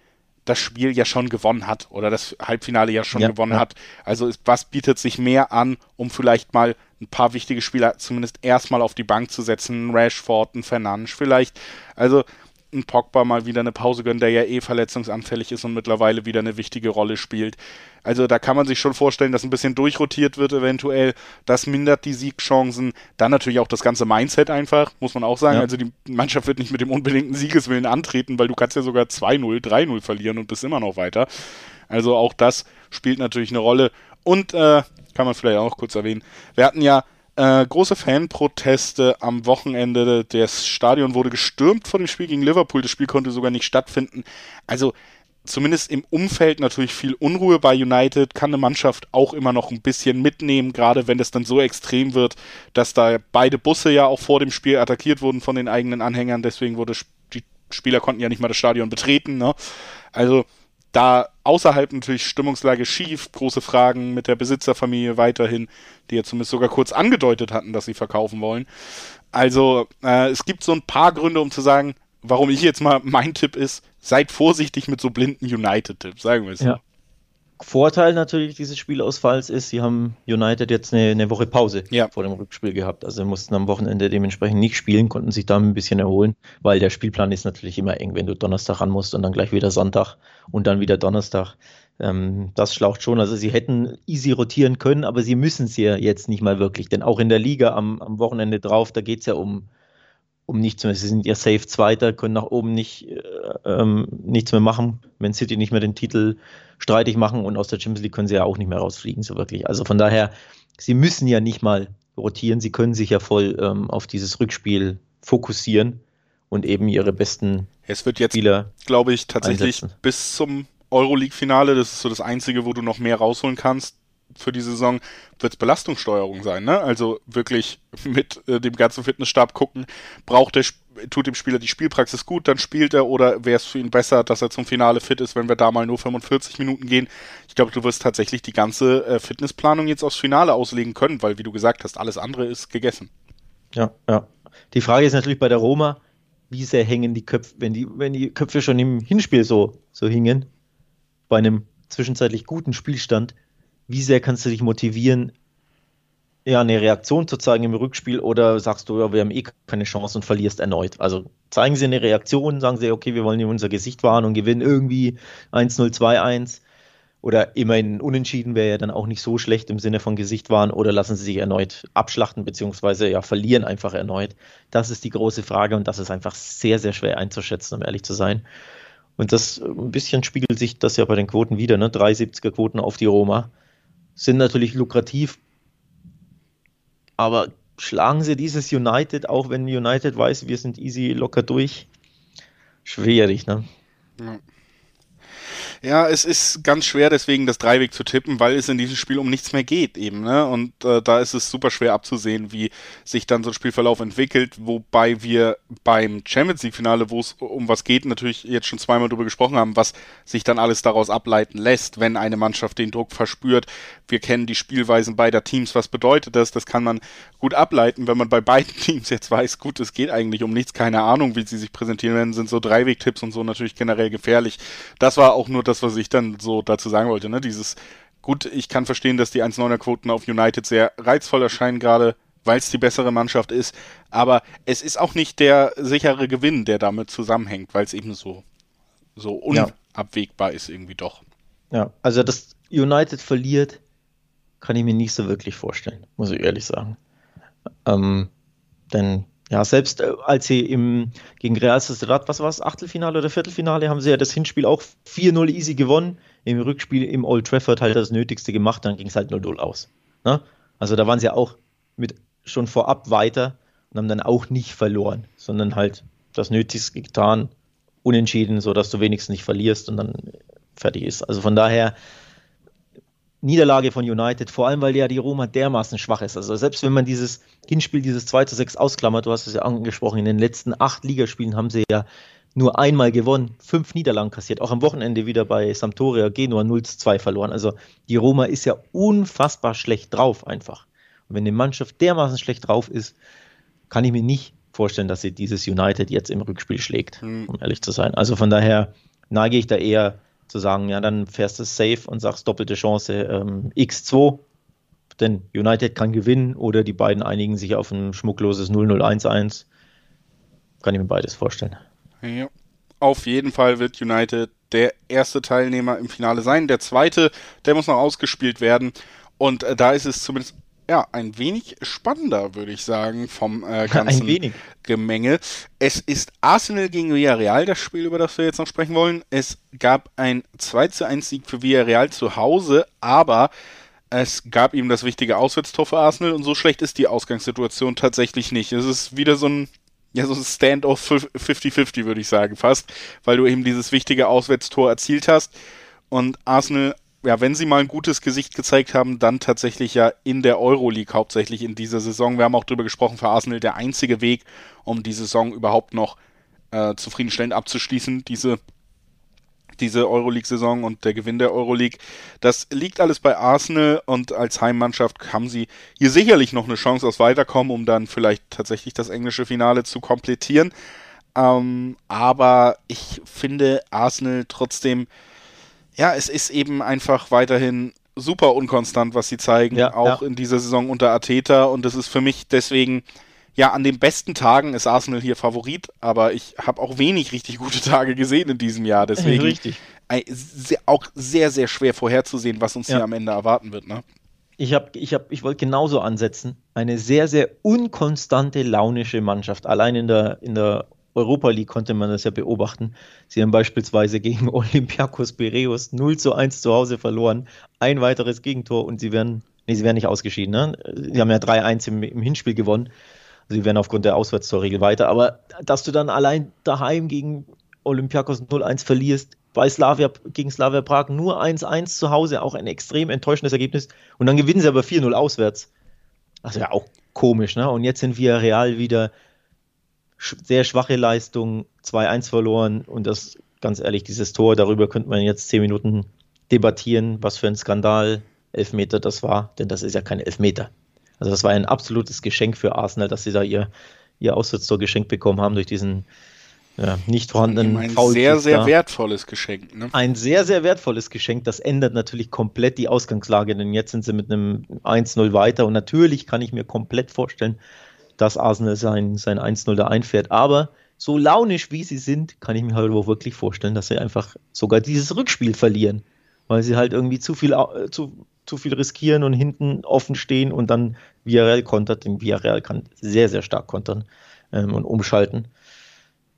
das Spiel ja schon gewonnen hat oder das Halbfinale ja schon ja, gewonnen ja. hat. Also ist, was bietet sich mehr an, um vielleicht mal ein paar wichtige Spieler zumindest erstmal auf die Bank zu setzen, ein Rashford, ein Fernandes vielleicht. Also ein Pogba mal wieder eine Pause gönnen, der ja eh verletzungsanfällig ist und mittlerweile wieder eine wichtige Rolle spielt. Also da kann man sich schon vorstellen, dass ein bisschen durchrotiert wird eventuell. Das mindert die Siegchancen. Dann natürlich auch das ganze Mindset einfach, muss man auch sagen. Ja. Also die Mannschaft wird nicht mit dem unbedingten Siegeswillen antreten, weil du kannst ja sogar 2-0, 3-0 verlieren und bist immer noch weiter. Also auch das spielt natürlich eine Rolle. Und äh, kann man vielleicht auch kurz erwähnen, wir hatten ja äh, große Fanproteste am Wochenende. Das Stadion wurde gestürmt vor dem Spiel gegen Liverpool. Das Spiel konnte sogar nicht stattfinden. Also zumindest im Umfeld natürlich viel Unruhe bei United, kann eine Mannschaft auch immer noch ein bisschen mitnehmen, gerade wenn es dann so extrem wird, dass da beide Busse ja auch vor dem Spiel attackiert wurden von den eigenen Anhängern. Deswegen wurde die Spieler konnten ja nicht mal das Stadion betreten. Ne? Also da außerhalb natürlich Stimmungslage schief, große Fragen mit der Besitzerfamilie weiterhin, die ja zumindest sogar kurz angedeutet hatten, dass sie verkaufen wollen. Also äh, es gibt so ein paar Gründe, um zu sagen, warum ich jetzt mal mein Tipp ist, seid vorsichtig mit so blinden United-Tipps, sagen wir es ja. Vorteil natürlich dieses Spielausfalls ist, sie haben United jetzt eine, eine Woche Pause ja. vor dem Rückspiel gehabt. Also mussten am Wochenende dementsprechend nicht spielen, konnten sich da ein bisschen erholen, weil der Spielplan ist natürlich immer eng, wenn du Donnerstag ran musst und dann gleich wieder Sonntag und dann wieder Donnerstag. Ähm, das schlaucht schon. Also sie hätten easy rotieren können, aber sie müssen es ja jetzt nicht mal wirklich. Denn auch in der Liga am, am Wochenende drauf, da geht es ja um, um nichts mehr. Sie sind ja safe Zweiter, können nach oben nicht, äh, ähm, nichts mehr machen. Wenn City nicht mehr den Titel streitig machen und aus der Champions League können sie ja auch nicht mehr rausfliegen, so wirklich. Also von daher, sie müssen ja nicht mal rotieren, sie können sich ja voll ähm, auf dieses Rückspiel fokussieren und eben ihre besten es wird jetzt, glaube ich, tatsächlich einsetzen. bis zum Euroleague-Finale, das ist so das Einzige, wo du noch mehr rausholen kannst für die Saison, wird es Belastungssteuerung sein. Ne? Also wirklich mit äh, dem ganzen Fitnessstab gucken, braucht der, tut dem Spieler die Spielpraxis gut, dann spielt er oder wäre es für ihn besser, dass er zum Finale fit ist, wenn wir da mal nur 45 Minuten gehen. Ich glaube, du wirst tatsächlich die ganze äh, Fitnessplanung jetzt aufs Finale auslegen können, weil, wie du gesagt hast, alles andere ist gegessen. Ja, ja. Die Frage ist natürlich bei der Roma, wie sehr hängen die Köpfe, wenn die, wenn die Köpfe schon im Hinspiel so, so hingen, bei einem zwischenzeitlich guten Spielstand, wie sehr kannst du dich motivieren, ja, eine Reaktion zu zeigen im Rückspiel oder sagst du, ja, wir haben eh keine Chance und verlierst erneut? Also zeigen sie eine Reaktion, sagen sie, okay, wir wollen in unser Gesicht wahren und gewinnen irgendwie 1-0, 2-1 oder immerhin unentschieden wäre ja dann auch nicht so schlecht im Sinne von Gesicht wahren oder lassen sie sich erneut abschlachten beziehungsweise ja verlieren einfach erneut. Das ist die große Frage und das ist einfach sehr, sehr schwer einzuschätzen, um ehrlich zu sein. Und das ein bisschen spiegelt sich das ja bei den Quoten wieder, ne? 370er Quoten auf die Roma sind natürlich lukrativ, aber schlagen sie dieses United, auch wenn United weiß, wir sind easy locker durch? Schwierig, ne? Ja. Ja, es ist ganz schwer deswegen das Dreiweg zu tippen, weil es in diesem Spiel um nichts mehr geht eben, ne? Und äh, da ist es super schwer abzusehen, wie sich dann so ein Spielverlauf entwickelt, wobei wir beim Champions League Finale, wo es um was geht, natürlich jetzt schon zweimal drüber gesprochen haben, was sich dann alles daraus ableiten lässt, wenn eine Mannschaft den Druck verspürt. Wir kennen die Spielweisen beider Teams. Was bedeutet das? Das kann man gut ableiten, wenn man bei beiden Teams jetzt weiß, gut, es geht eigentlich um nichts, keine Ahnung, wie sie sich präsentieren werden, sind so Dreiweg-Tipps und so natürlich generell gefährlich. Das war auch nur das, was ich dann so dazu sagen wollte, ne? Dieses, gut, ich kann verstehen, dass die 1,9er Quoten auf United sehr reizvoll erscheinen, gerade weil es die bessere Mannschaft ist. Aber es ist auch nicht der sichere Gewinn, der damit zusammenhängt, weil es eben so, so unabwegbar ja. ist irgendwie doch. Ja, also dass United verliert, kann ich mir nicht so wirklich vorstellen, muss ich ehrlich sagen. Ähm, denn ja, selbst äh, als sie im, gegen Real Sociedad, was war es, Achtelfinale oder Viertelfinale, haben sie ja das Hinspiel auch 4-0 easy gewonnen. Im Rückspiel im Old Trafford halt das Nötigste gemacht, dann ging es halt 0-0 aus. Ne? Also da waren sie auch mit schon vorab weiter und haben dann auch nicht verloren, sondern halt das Nötigste getan, unentschieden, sodass du wenigstens nicht verlierst und dann fertig ist. Also von daher, Niederlage von United, vor allem weil ja die Roma dermaßen schwach ist. Also selbst wenn man dieses Hinspiel, dieses 2 zu 6 ausklammert, du hast es ja angesprochen, in den letzten acht Ligaspielen haben sie ja nur einmal gewonnen, fünf Niederlagen kassiert, auch am Wochenende wieder bei Sampdoria Genua 0 zu 2 verloren. Also die Roma ist ja unfassbar schlecht drauf einfach. Und wenn die Mannschaft dermaßen schlecht drauf ist, kann ich mir nicht vorstellen, dass sie dieses United jetzt im Rückspiel schlägt, hm. um ehrlich zu sein. Also von daher neige ich da eher zu sagen, ja, dann fährst du safe und sagst doppelte Chance ähm, X2, denn United kann gewinnen oder die beiden einigen sich auf ein schmuckloses 0-0-1-1. Kann ich mir beides vorstellen. Ja. Auf jeden Fall wird United der erste Teilnehmer im Finale sein. Der zweite, der muss noch ausgespielt werden. Und äh, da ist es zumindest ja, ein wenig spannender, würde ich sagen, vom äh, ganzen Gemenge. Es ist Arsenal gegen Villarreal, das Spiel, über das wir jetzt noch sprechen wollen. Es gab ein 2 zu 1 Sieg für Villarreal zu Hause, aber es gab ihm das wichtige Auswärtstor für Arsenal und so schlecht ist die Ausgangssituation tatsächlich nicht. Es ist wieder so ein ja, so ein Stand-off 50-50, würde ich sagen, fast, weil du eben dieses wichtige Auswärtstor erzielt hast und Arsenal ja, wenn sie mal ein gutes Gesicht gezeigt haben, dann tatsächlich ja in der Euroleague hauptsächlich in dieser Saison. Wir haben auch darüber gesprochen, für Arsenal der einzige Weg, um die Saison überhaupt noch äh, zufriedenstellend abzuschließen, diese, diese Euroleague-Saison und der Gewinn der Euroleague. Das liegt alles bei Arsenal und als Heimmannschaft haben sie hier sicherlich noch eine Chance aufs Weiterkommen, um dann vielleicht tatsächlich das englische Finale zu komplettieren. Ähm, aber ich finde Arsenal trotzdem, ja, es ist eben einfach weiterhin super unkonstant, was sie zeigen, ja, auch ja. in dieser Saison unter Ateta. Und das ist für mich deswegen, ja, an den besten Tagen ist Arsenal hier Favorit, aber ich habe auch wenig richtig gute Tage gesehen in diesem Jahr. Deswegen richtig. auch sehr, sehr schwer vorherzusehen, was uns ja. hier am Ende erwarten wird. Ne? Ich, hab, ich, hab, ich wollte genauso ansetzen. Eine sehr, sehr unkonstante, launische Mannschaft. Allein in der, in der Europa League konnte man das ja beobachten. Sie haben beispielsweise gegen Olympiakos Piraeus 0 zu 1 zu Hause verloren. Ein weiteres Gegentor und sie werden, nee, sie werden nicht ausgeschieden. Ne? Sie haben ja 3-1 im, im, Hinspiel gewonnen. Sie werden aufgrund der Auswärtstorregel weiter. Aber dass du dann allein daheim gegen Olympiakos 0-1 verlierst, bei Slavia, gegen Slavia Prag nur 1-1 zu Hause, auch ein extrem enttäuschendes Ergebnis. Und dann gewinnen sie aber 4-0 auswärts. Also ja auch komisch, ne? Und jetzt sind wir real wieder sehr schwache Leistung, 2-1 verloren und das, ganz ehrlich, dieses Tor, darüber könnte man jetzt zehn Minuten debattieren, was für ein Skandal, Elfmeter das war, denn das ist ja kein Elfmeter. Also das war ein absolutes Geschenk für Arsenal, dass sie da ihr, ihr Auswärtstor geschenkt bekommen haben durch diesen ja, nicht vorhandenen Ein sehr, sehr da. wertvolles Geschenk. Ne? Ein sehr, sehr wertvolles Geschenk. Das ändert natürlich komplett die Ausgangslage, denn jetzt sind sie mit einem 1-0 weiter und natürlich kann ich mir komplett vorstellen, dass Arsenal sein, sein 1-0 da einfährt. Aber so launisch wie sie sind, kann ich mir halt auch wirklich vorstellen, dass sie einfach sogar dieses Rückspiel verlieren, weil sie halt irgendwie zu viel, zu, zu viel riskieren und hinten offen stehen und dann Villarreal kontert. Denn Villarreal kann sehr, sehr stark kontern ähm, und umschalten.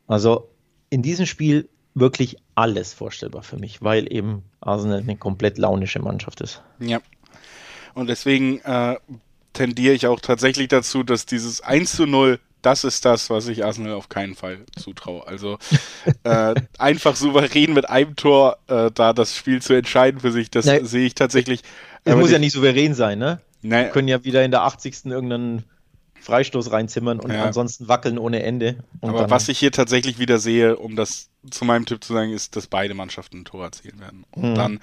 Also in diesem Spiel wirklich alles vorstellbar für mich, weil eben Arsenal eine komplett launische Mannschaft ist. Ja. Und deswegen äh, tendiere ich auch tatsächlich dazu, dass dieses 1 zu 0 das ist das, was ich Arsenal auf keinen Fall zutraue. Also äh, einfach souverän mit einem Tor äh, da das Spiel zu entscheiden für sich, das nee, sehe ich tatsächlich. Es muss ja nicht souverän sein, ne? Nee. Wir können ja wieder in der 80. irgendeinen Freistoß reinzimmern und ja. ansonsten wackeln ohne Ende. Aber was ich hier tatsächlich wieder sehe, um das zu meinem Tipp zu sagen, ist, dass beide Mannschaften ein Tor erzielen werden. Und mhm. dann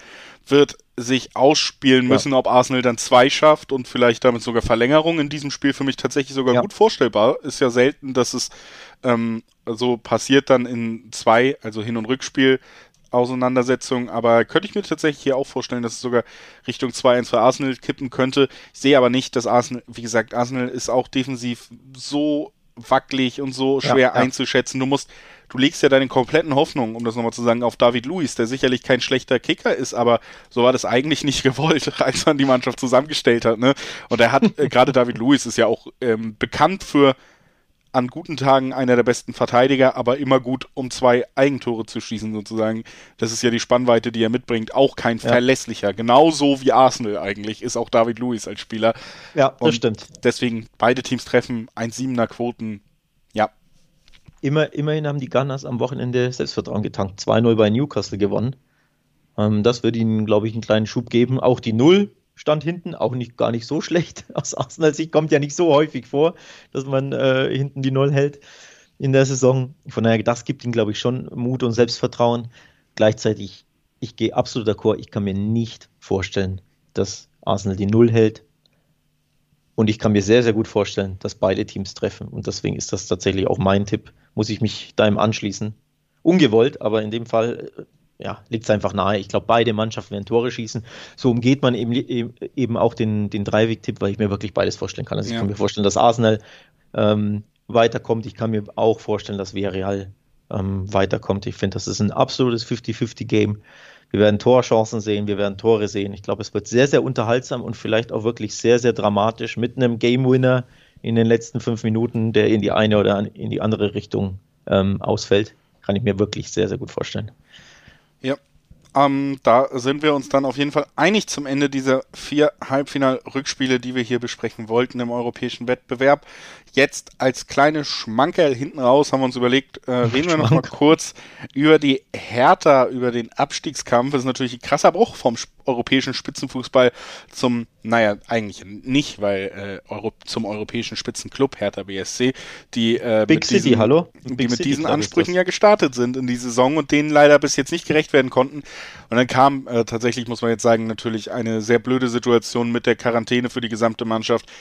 wird sich ausspielen müssen, ja. ob Arsenal dann zwei schafft und vielleicht damit sogar Verlängerung in diesem Spiel für mich tatsächlich sogar ja. gut vorstellbar. Ist ja selten, dass es ähm, so passiert dann in zwei, also Hin- und Rückspiel, Auseinandersetzung, aber könnte ich mir tatsächlich hier auch vorstellen, dass es sogar Richtung 2-1 für Arsenal kippen könnte. Ich sehe aber nicht, dass Arsenal, wie gesagt, Arsenal ist auch defensiv so wackelig und so schwer ja, ja. einzuschätzen. Du musst, du legst ja deine kompletten Hoffnungen, um das nochmal zu sagen, auf David Luiz, der sicherlich kein schlechter Kicker ist, aber so war das eigentlich nicht gewollt, als man die Mannschaft zusammengestellt hat. Ne? Und er hat, äh, gerade David Luiz ist ja auch ähm, bekannt für an guten Tagen einer der besten Verteidiger, aber immer gut, um zwei Eigentore zu schießen, sozusagen. Das ist ja die Spannweite, die er mitbringt. Auch kein ja. verlässlicher. Genauso wie Arsenal eigentlich ist auch David Lewis als Spieler. Ja, das Und stimmt. Deswegen beide Teams treffen, 1,7er Quoten. Immer, immerhin haben die Gunners am Wochenende Selbstvertrauen getankt. 2-0 bei Newcastle gewonnen. Ähm, das wird ihnen, glaube ich, einen kleinen Schub geben. Auch die Null stand hinten, auch nicht gar nicht so schlecht. Aus Arsenal-Sicht kommt ja nicht so häufig vor, dass man äh, hinten die Null hält in der Saison. Von daher, das gibt ihm, glaube ich, schon Mut und Selbstvertrauen. Gleichzeitig, ich gehe absolut d'accord, ich kann mir nicht vorstellen, dass Arsenal die Null hält. Und ich kann mir sehr, sehr gut vorstellen, dass beide Teams treffen. Und deswegen ist das tatsächlich auch mein Tipp. Muss ich mich da im anschließen. Ungewollt, aber in dem Fall äh, ja, liegt es einfach nahe. Ich glaube, beide Mannschaften werden Tore schießen. So umgeht man eben, eben auch den, den Dreiweg-Tipp, weil ich mir wirklich beides vorstellen kann. Also ja. ich kann mir vorstellen, dass Arsenal ähm, weiterkommt. Ich kann mir auch vorstellen, dass Villarreal ähm, weiterkommt. Ich finde, das ist ein absolutes 50-50-Game. Wir werden Torchancen sehen, wir werden Tore sehen. Ich glaube, es wird sehr, sehr unterhaltsam und vielleicht auch wirklich sehr, sehr dramatisch mit einem Game-Winner in den letzten fünf Minuten, der in die eine oder in die andere Richtung ähm, ausfällt. Kann ich mir wirklich sehr, sehr gut vorstellen. Ja. Ähm, da sind wir uns dann auf jeden Fall einig zum Ende dieser vier Halbfinal-Rückspiele, die wir hier besprechen wollten im europäischen Wettbewerb. Jetzt als kleine Schmankerl hinten raus haben wir uns überlegt, äh, reden wir noch mal kurz über die Hertha, über den Abstiegskampf. Das ist natürlich ein krasser Bruch vom europäischen Spitzenfußball zum, naja, eigentlich nicht, weil äh, Euro, zum europäischen Spitzenclub Hertha BSC, die äh, Big mit City, diesen, hallo? die mit City, diesen Ansprüchen ja gestartet sind in die Saison und denen leider bis jetzt nicht gerecht werden konnten. Und dann kam äh, tatsächlich, muss man jetzt sagen, natürlich eine sehr blöde Situation mit der Quarantäne für die gesamte Mannschaft.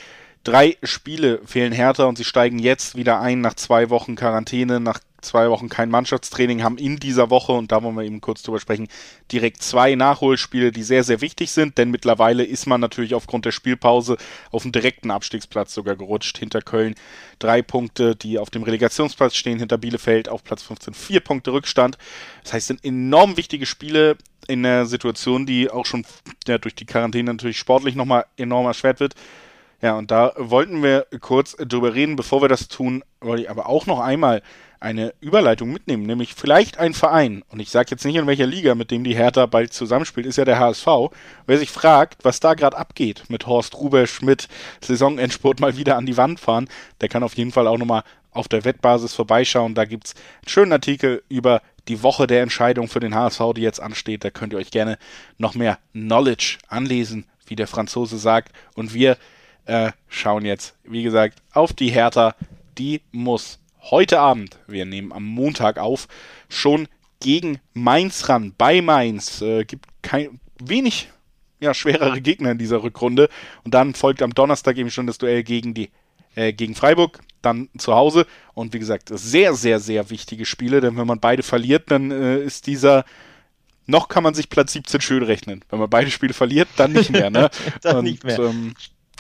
Drei Spiele fehlen Hertha und sie steigen jetzt wieder ein nach zwei Wochen Quarantäne, nach zwei Wochen kein Mannschaftstraining, haben in dieser Woche, und da wollen wir eben kurz drüber sprechen, direkt zwei Nachholspiele, die sehr, sehr wichtig sind, denn mittlerweile ist man natürlich aufgrund der Spielpause auf den direkten Abstiegsplatz sogar gerutscht, hinter Köln drei Punkte, die auf dem Relegationsplatz stehen, hinter Bielefeld auf Platz 15 vier Punkte Rückstand. Das heißt, sind enorm wichtige Spiele in einer Situation, die auch schon ja, durch die Quarantäne natürlich sportlich nochmal enorm erschwert wird. Ja, und da wollten wir kurz drüber reden. Bevor wir das tun, wollte ich aber auch noch einmal eine Überleitung mitnehmen, nämlich vielleicht ein Verein, und ich sage jetzt nicht in welcher Liga, mit dem die Hertha bald zusammenspielt, ist ja der HSV. Wer sich fragt, was da gerade abgeht mit Horst Rubesch, mit Saisonendspurt mal wieder an die Wand fahren, der kann auf jeden Fall auch nochmal auf der Wettbasis vorbeischauen. Da gibt es einen schönen Artikel über die Woche der Entscheidung für den HSV, die jetzt ansteht. Da könnt ihr euch gerne noch mehr Knowledge anlesen, wie der Franzose sagt. Und wir äh, schauen jetzt, wie gesagt, auf die Hertha. Die muss heute Abend, wir nehmen am Montag auf, schon gegen Mainz ran. Bei Mainz äh, gibt kein wenig ja, schwerere Gegner in dieser Rückrunde. Und dann folgt am Donnerstag eben schon das Duell gegen die äh, gegen Freiburg, dann zu Hause. Und wie gesagt, sehr, sehr, sehr wichtige Spiele, denn wenn man beide verliert, dann äh, ist dieser noch kann man sich Platz 17 schön rechnen. Wenn man beide Spiele verliert, dann nicht mehr. Ne? dann Und, nicht mehr. Ähm,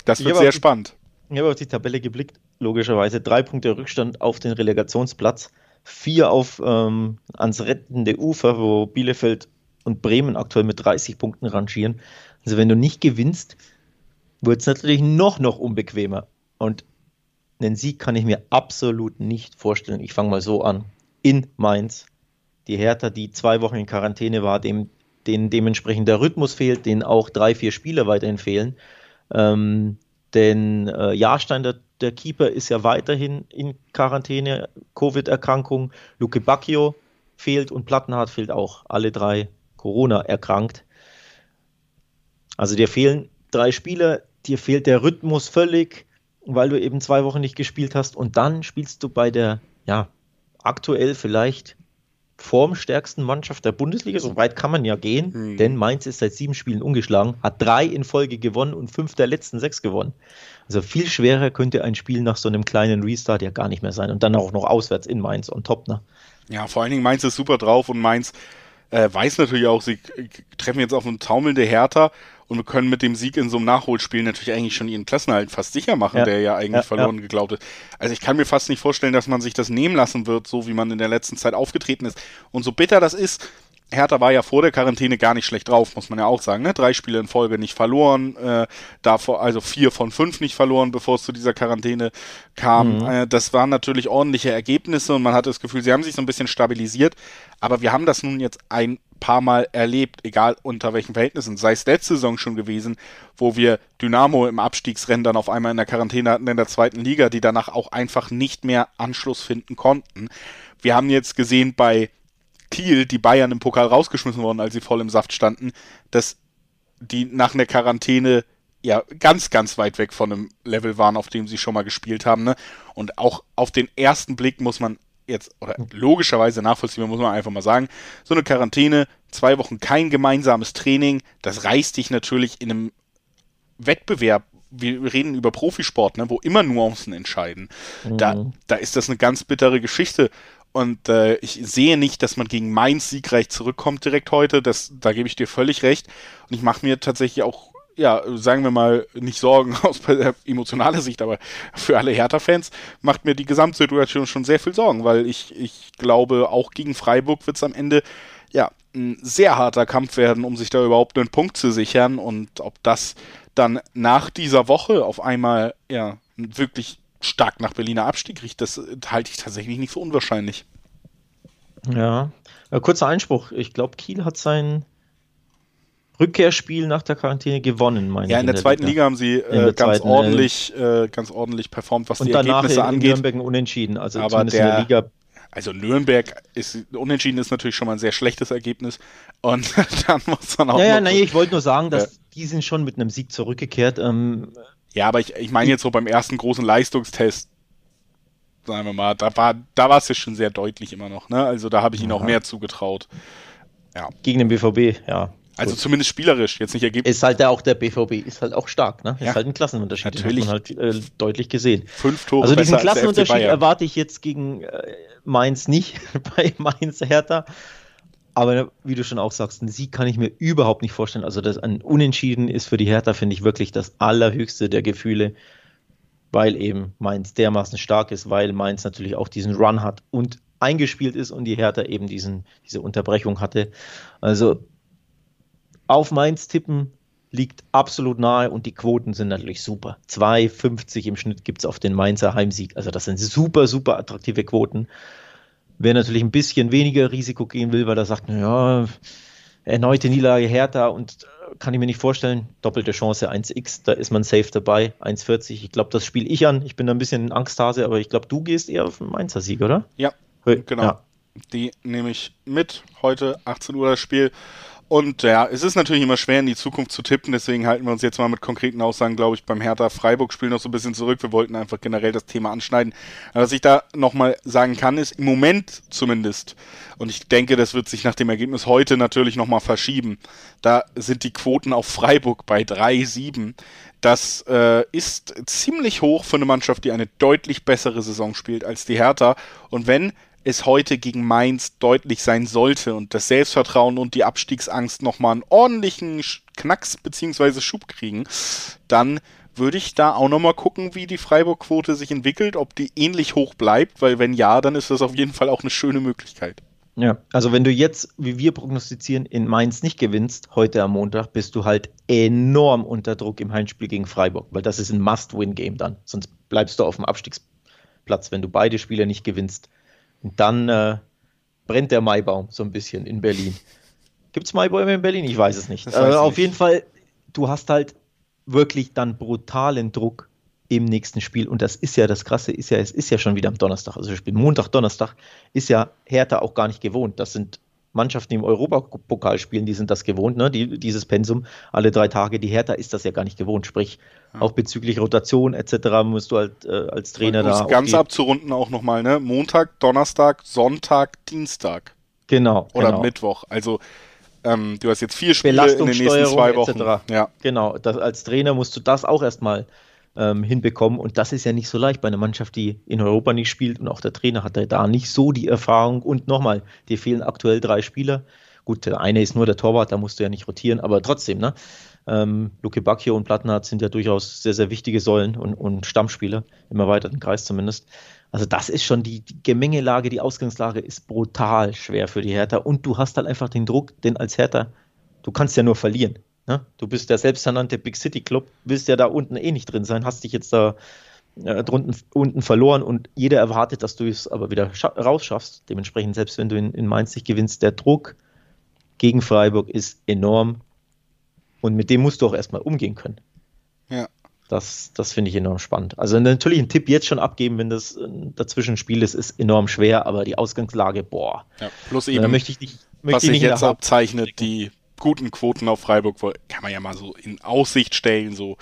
das wird sehr spannend. Ich habe auf die Tabelle geblickt, logischerweise drei Punkte Rückstand auf den Relegationsplatz, vier auf ähm, ans rettende Ufer, wo Bielefeld und Bremen aktuell mit 30 Punkten rangieren. Also wenn du nicht gewinnst, wird es natürlich noch, noch unbequemer. Und einen Sieg kann ich mir absolut nicht vorstellen. Ich fange mal so an. In Mainz. Die Hertha, die zwei Wochen in Quarantäne war, dem, denen dementsprechend der Rhythmus fehlt, denen auch drei, vier Spieler weiterhin fehlen. Ähm, denn äh, Jahrstein, der, der, Keeper, ist ja weiterhin in Quarantäne, Covid-Erkrankung. Luke Bacchio fehlt und Plattenhardt fehlt auch. Alle drei Corona erkrankt. Also dir fehlen drei Spieler, dir fehlt der Rhythmus völlig, weil du eben zwei Wochen nicht gespielt hast. Und dann spielst du bei der, ja, aktuell vielleicht formstärksten Mannschaft der Bundesliga. So weit kann man ja gehen, mhm. denn Mainz ist seit sieben Spielen ungeschlagen, hat drei in Folge gewonnen und fünf der letzten sechs gewonnen. Also viel schwerer könnte ein Spiel nach so einem kleinen Restart ja gar nicht mehr sein. Und dann auch noch auswärts in Mainz und top, ne? Ja, vor allen Dingen Mainz ist super drauf und Mainz äh, weiß natürlich auch, sie treffen jetzt auf eine taumelnde Hertha und wir können mit dem Sieg in so einem Nachholspiel natürlich eigentlich schon ihren Klassenhalt fast sicher machen, ja. der ja eigentlich ja, verloren ja. geglaubt ist. Also ich kann mir fast nicht vorstellen, dass man sich das nehmen lassen wird, so wie man in der letzten Zeit aufgetreten ist. Und so bitter das ist, Hertha war ja vor der Quarantäne gar nicht schlecht drauf, muss man ja auch sagen. Ne? Drei Spiele in Folge nicht verloren, äh, davor also vier von fünf nicht verloren, bevor es zu dieser Quarantäne kam. Mhm. Äh, das waren natürlich ordentliche Ergebnisse und man hatte das Gefühl, sie haben sich so ein bisschen stabilisiert. Aber wir haben das nun jetzt ein paar Mal erlebt, egal unter welchen Verhältnissen. Sei es letzte Saison schon gewesen, wo wir Dynamo im Abstiegsrennen dann auf einmal in der Quarantäne hatten in der zweiten Liga, die danach auch einfach nicht mehr Anschluss finden konnten. Wir haben jetzt gesehen bei Kiel die Bayern im Pokal rausgeschmissen worden, als sie voll im Saft standen, dass die nach einer Quarantäne ja ganz, ganz weit weg von einem Level waren, auf dem sie schon mal gespielt haben. Ne? Und auch auf den ersten Blick muss man jetzt, oder logischerweise nachvollziehbar, muss man einfach mal sagen, so eine Quarantäne, zwei Wochen kein gemeinsames Training, das reißt dich natürlich in einem Wettbewerb wir reden über Profisport, ne, wo immer Nuancen entscheiden. Mhm. Da, da ist das eine ganz bittere Geschichte. Und äh, ich sehe nicht, dass man gegen Mainz siegreich zurückkommt direkt heute. Das, da gebe ich dir völlig recht. Und ich mache mir tatsächlich auch, ja, sagen wir mal, nicht Sorgen aus emotionaler Sicht, aber für alle Hertha-Fans macht mir die Gesamtsituation schon sehr viel Sorgen, weil ich, ich glaube, auch gegen Freiburg wird es am Ende ja ein sehr harter Kampf werden, um sich da überhaupt einen Punkt zu sichern. Und ob das dann nach dieser Woche auf einmal ja wirklich stark nach Berliner Abstieg riecht, das halte ich tatsächlich nicht für unwahrscheinlich. Ja, ja kurzer Einspruch. Ich glaube, Kiel hat sein Rückkehrspiel nach der Quarantäne gewonnen, meine Ja, in, in der, der, zweiten Liga, Liga haben sie äh, ganz zweiten, ordentlich, äh, ganz ordentlich performt, was die Ergebnisse in, angeht. In Nürnberg unentschieden, also aber der, in der Liga. Also Nürnberg ist unentschieden ist natürlich schon mal ein sehr schlechtes Ergebnis und dann muss man auch. Ja, ja, nein, ich wollte nur sagen, dass äh, die sind schon mit einem Sieg zurückgekehrt. Ähm, ja, aber ich, ich meine jetzt so beim ersten großen Leistungstest, sagen wir mal, da war da war es ja schon sehr deutlich immer noch, ne? Also da habe ich ihnen auch mehr zugetraut. Ja. Gegen den BVB, ja. Also Gut. zumindest spielerisch, jetzt nicht ergebnis. Ist halt auch der BVB, ist halt auch stark, ne? Ist ja. halt ein Klassenunterschied. Natürlich. Den hat man halt äh, deutlich gesehen. Fünf Tore. Also diesen Klassenunterschied erwarte ich jetzt gegen äh, Mainz nicht, bei Mainz Hertha. Aber wie du schon auch sagst, einen Sieg kann ich mir überhaupt nicht vorstellen. Also das ein Unentschieden ist für die Hertha, finde ich wirklich das allerhöchste der Gefühle, weil eben Mainz dermaßen stark ist, weil Mainz natürlich auch diesen Run hat und eingespielt ist und die Hertha eben diesen, diese Unterbrechung hatte. Also auf Mainz tippen liegt absolut nahe und die Quoten sind natürlich super. 2,50 im Schnitt gibt es auf den Mainzer Heimsieg. Also das sind super, super attraktive Quoten. Wer natürlich ein bisschen weniger Risiko gehen will, weil er sagt, naja, erneute Niederlage Hertha und äh, kann ich mir nicht vorstellen, doppelte Chance 1x, da ist man safe dabei, 1,40. Ich glaube, das spiele ich an. Ich bin da ein bisschen Angsthase, aber ich glaube, du gehst eher auf den Mainzer Sieg, oder? Ja, genau. Ja. Die nehme ich mit. Heute 18 Uhr das Spiel. Und ja, es ist natürlich immer schwer in die Zukunft zu tippen, deswegen halten wir uns jetzt mal mit konkreten Aussagen, glaube ich, beim Hertha-Freiburg-Spiel noch so ein bisschen zurück. Wir wollten einfach generell das Thema anschneiden. Was ich da nochmal sagen kann, ist im Moment zumindest, und ich denke, das wird sich nach dem Ergebnis heute natürlich nochmal verschieben, da sind die Quoten auf Freiburg bei 3-7. Das äh, ist ziemlich hoch für eine Mannschaft, die eine deutlich bessere Saison spielt als die Hertha. Und wenn es heute gegen Mainz deutlich sein sollte und das Selbstvertrauen und die Abstiegsangst nochmal einen ordentlichen Knacks bzw. Schub kriegen, dann würde ich da auch nochmal gucken, wie die Freiburg-Quote sich entwickelt, ob die ähnlich hoch bleibt, weil wenn ja, dann ist das auf jeden Fall auch eine schöne Möglichkeit. Ja, also wenn du jetzt, wie wir prognostizieren, in Mainz nicht gewinnst, heute am Montag, bist du halt enorm unter Druck im Heimspiel gegen Freiburg, weil das ist ein Must-Win-Game dann. Sonst bleibst du auf dem Abstiegsplatz, wenn du beide Spiele nicht gewinnst. Und dann äh, brennt der Maibaum so ein bisschen in Berlin. Gibt es Maibäume in Berlin? Ich weiß es nicht. Äh, auf nicht. jeden Fall, du hast halt wirklich dann brutalen Druck im nächsten Spiel. Und das ist ja das Krasse, ist ja, es ist ja schon wieder am Donnerstag. Also Spiel Montag, Donnerstag ist ja Hertha auch gar nicht gewohnt. Das sind Mannschaften, die im Europapokal spielen, die sind das gewohnt, ne? Die, dieses Pensum alle drei Tage. Die Hertha ist das ja gar nicht gewohnt. Sprich, ja. auch bezüglich Rotation etc. musst du halt äh, als Trainer da. Um ganz abzurunden auch nochmal, ne? Montag, Donnerstag, Sonntag, Dienstag. Genau. Oder genau. Mittwoch. Also ähm, du hast jetzt vier Spiele in den nächsten zwei Wochen. Etc. Ja. Genau. Das, als Trainer musst du das auch erstmal ähm, hinbekommen. Und das ist ja nicht so leicht bei einer Mannschaft, die in Europa nicht spielt. Und auch der Trainer hat da nicht so die Erfahrung. Und nochmal, dir fehlen aktuell drei Spieler. Gut, der eine ist nur der Torwart, da musst du ja nicht rotieren, aber trotzdem, ne? Ähm, Luke Bacchio und Plattenhardt sind ja durchaus sehr, sehr wichtige Säulen und, und Stammspieler, im erweiterten Kreis zumindest. Also das ist schon die, die, Gemengelage, die Ausgangslage ist brutal schwer für die Hertha und du hast halt einfach den Druck, denn als Hertha, du kannst ja nur verlieren. Ne? Du bist der selbsternannte Big City Club, willst ja da unten eh nicht drin sein, hast dich jetzt da äh, drunten, unten verloren und jeder erwartet, dass du es aber wieder rausschaffst. Dementsprechend, selbst wenn du in, in Mainz nicht gewinnst, der Druck gegen Freiburg ist enorm und mit dem musst du auch erstmal umgehen können. Ja. Das, das finde ich enorm spannend. Also natürlich einen Tipp jetzt schon abgeben, wenn das äh, dazwischen ein Spiel ist, ist enorm schwer, aber die Ausgangslage, boah. Ja, plus eben, möchte ich nicht, möchte was sich jetzt abzeichnet, die guten Quoten auf Freiburg kann man ja mal so in Aussicht stellen, so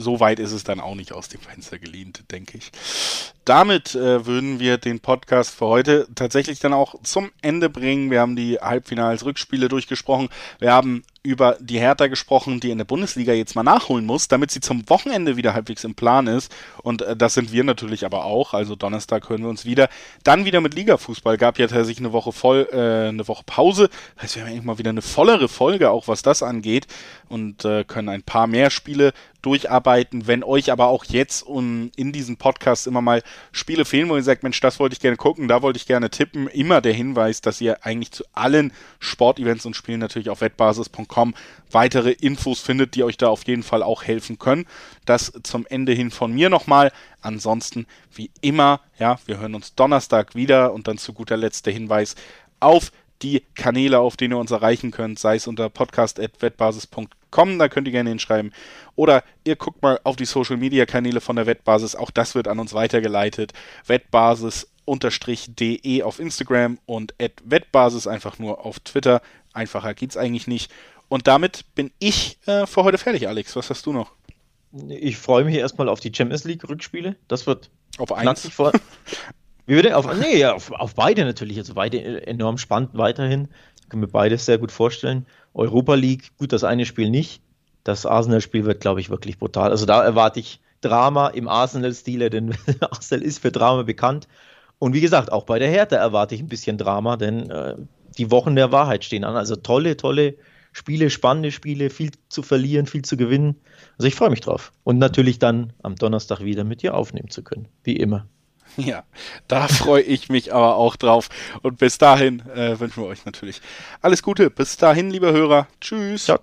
so weit ist es dann auch nicht aus dem Fenster gelehnt, denke ich. Damit äh, würden wir den Podcast für heute tatsächlich dann auch zum Ende bringen. Wir haben die Halbfinals, Rückspiele durchgesprochen. Wir haben über die Hertha gesprochen, die in der Bundesliga jetzt mal nachholen muss, damit sie zum Wochenende wieder halbwegs im Plan ist. Und äh, das sind wir natürlich aber auch. Also Donnerstag hören wir uns wieder. Dann wieder mit Ligafußball. Gab ja tatsächlich eine Woche voll, äh, eine Woche Pause. Das heißt, wir haben eigentlich mal wieder eine vollere Folge, auch was das angeht. Und äh, können ein paar mehr Spiele durcharbeiten. Wenn euch aber auch jetzt um, in diesem Podcast immer mal Spiele fehlen, wo ihr sagt, Mensch, das wollte ich gerne gucken, da wollte ich gerne tippen, immer der Hinweis, dass ihr eigentlich zu allen Sportevents und Spielen natürlich auf wettbasis.com www.ftf.com weitere Infos findet, die euch da auf jeden Fall auch helfen können. Das zum Ende hin von mir nochmal. Ansonsten, wie immer, ja, wir hören uns Donnerstag wieder und dann zu guter Letzt der Hinweis auf die Kanäle, auf denen ihr uns erreichen könnt, sei es unter podcast.wettbasis.com, da könnt ihr gerne hinschreiben. Oder ihr guckt mal auf die Social Media Kanäle von der Wettbasis, auch das wird an uns weitergeleitet. Wettbasis de auf Instagram und at Wettbasis einfach nur auf Twitter. Einfacher geht's eigentlich nicht. Und damit bin ich äh, für heute fertig, Alex. Was hast du noch? Ich freue mich erstmal auf die Champions League Rückspiele. Das wird auf eins. Vor. Wie bitte? Auf, nee, ja, auf, auf, beide natürlich. Also beide enorm spannend weiterhin. kann mir beides sehr gut vorstellen. Europa League, gut, das eine Spiel nicht. Das Arsenal-Spiel wird, glaube ich, wirklich brutal. Also da erwarte ich Drama im Arsenal-Stile, denn Arsenal ist für Drama bekannt. Und wie gesagt, auch bei der Hertha erwarte ich ein bisschen Drama, denn äh, die Wochen der Wahrheit stehen an. Also tolle, tolle Spiele, spannende Spiele, viel zu verlieren, viel zu gewinnen. Also ich freue mich drauf. Und natürlich dann am Donnerstag wieder mit dir aufnehmen zu können, wie immer. Ja, da freue ich mich aber auch drauf. Und bis dahin äh, wünschen wir euch natürlich alles Gute. Bis dahin, liebe Hörer. Tschüss. Ciao.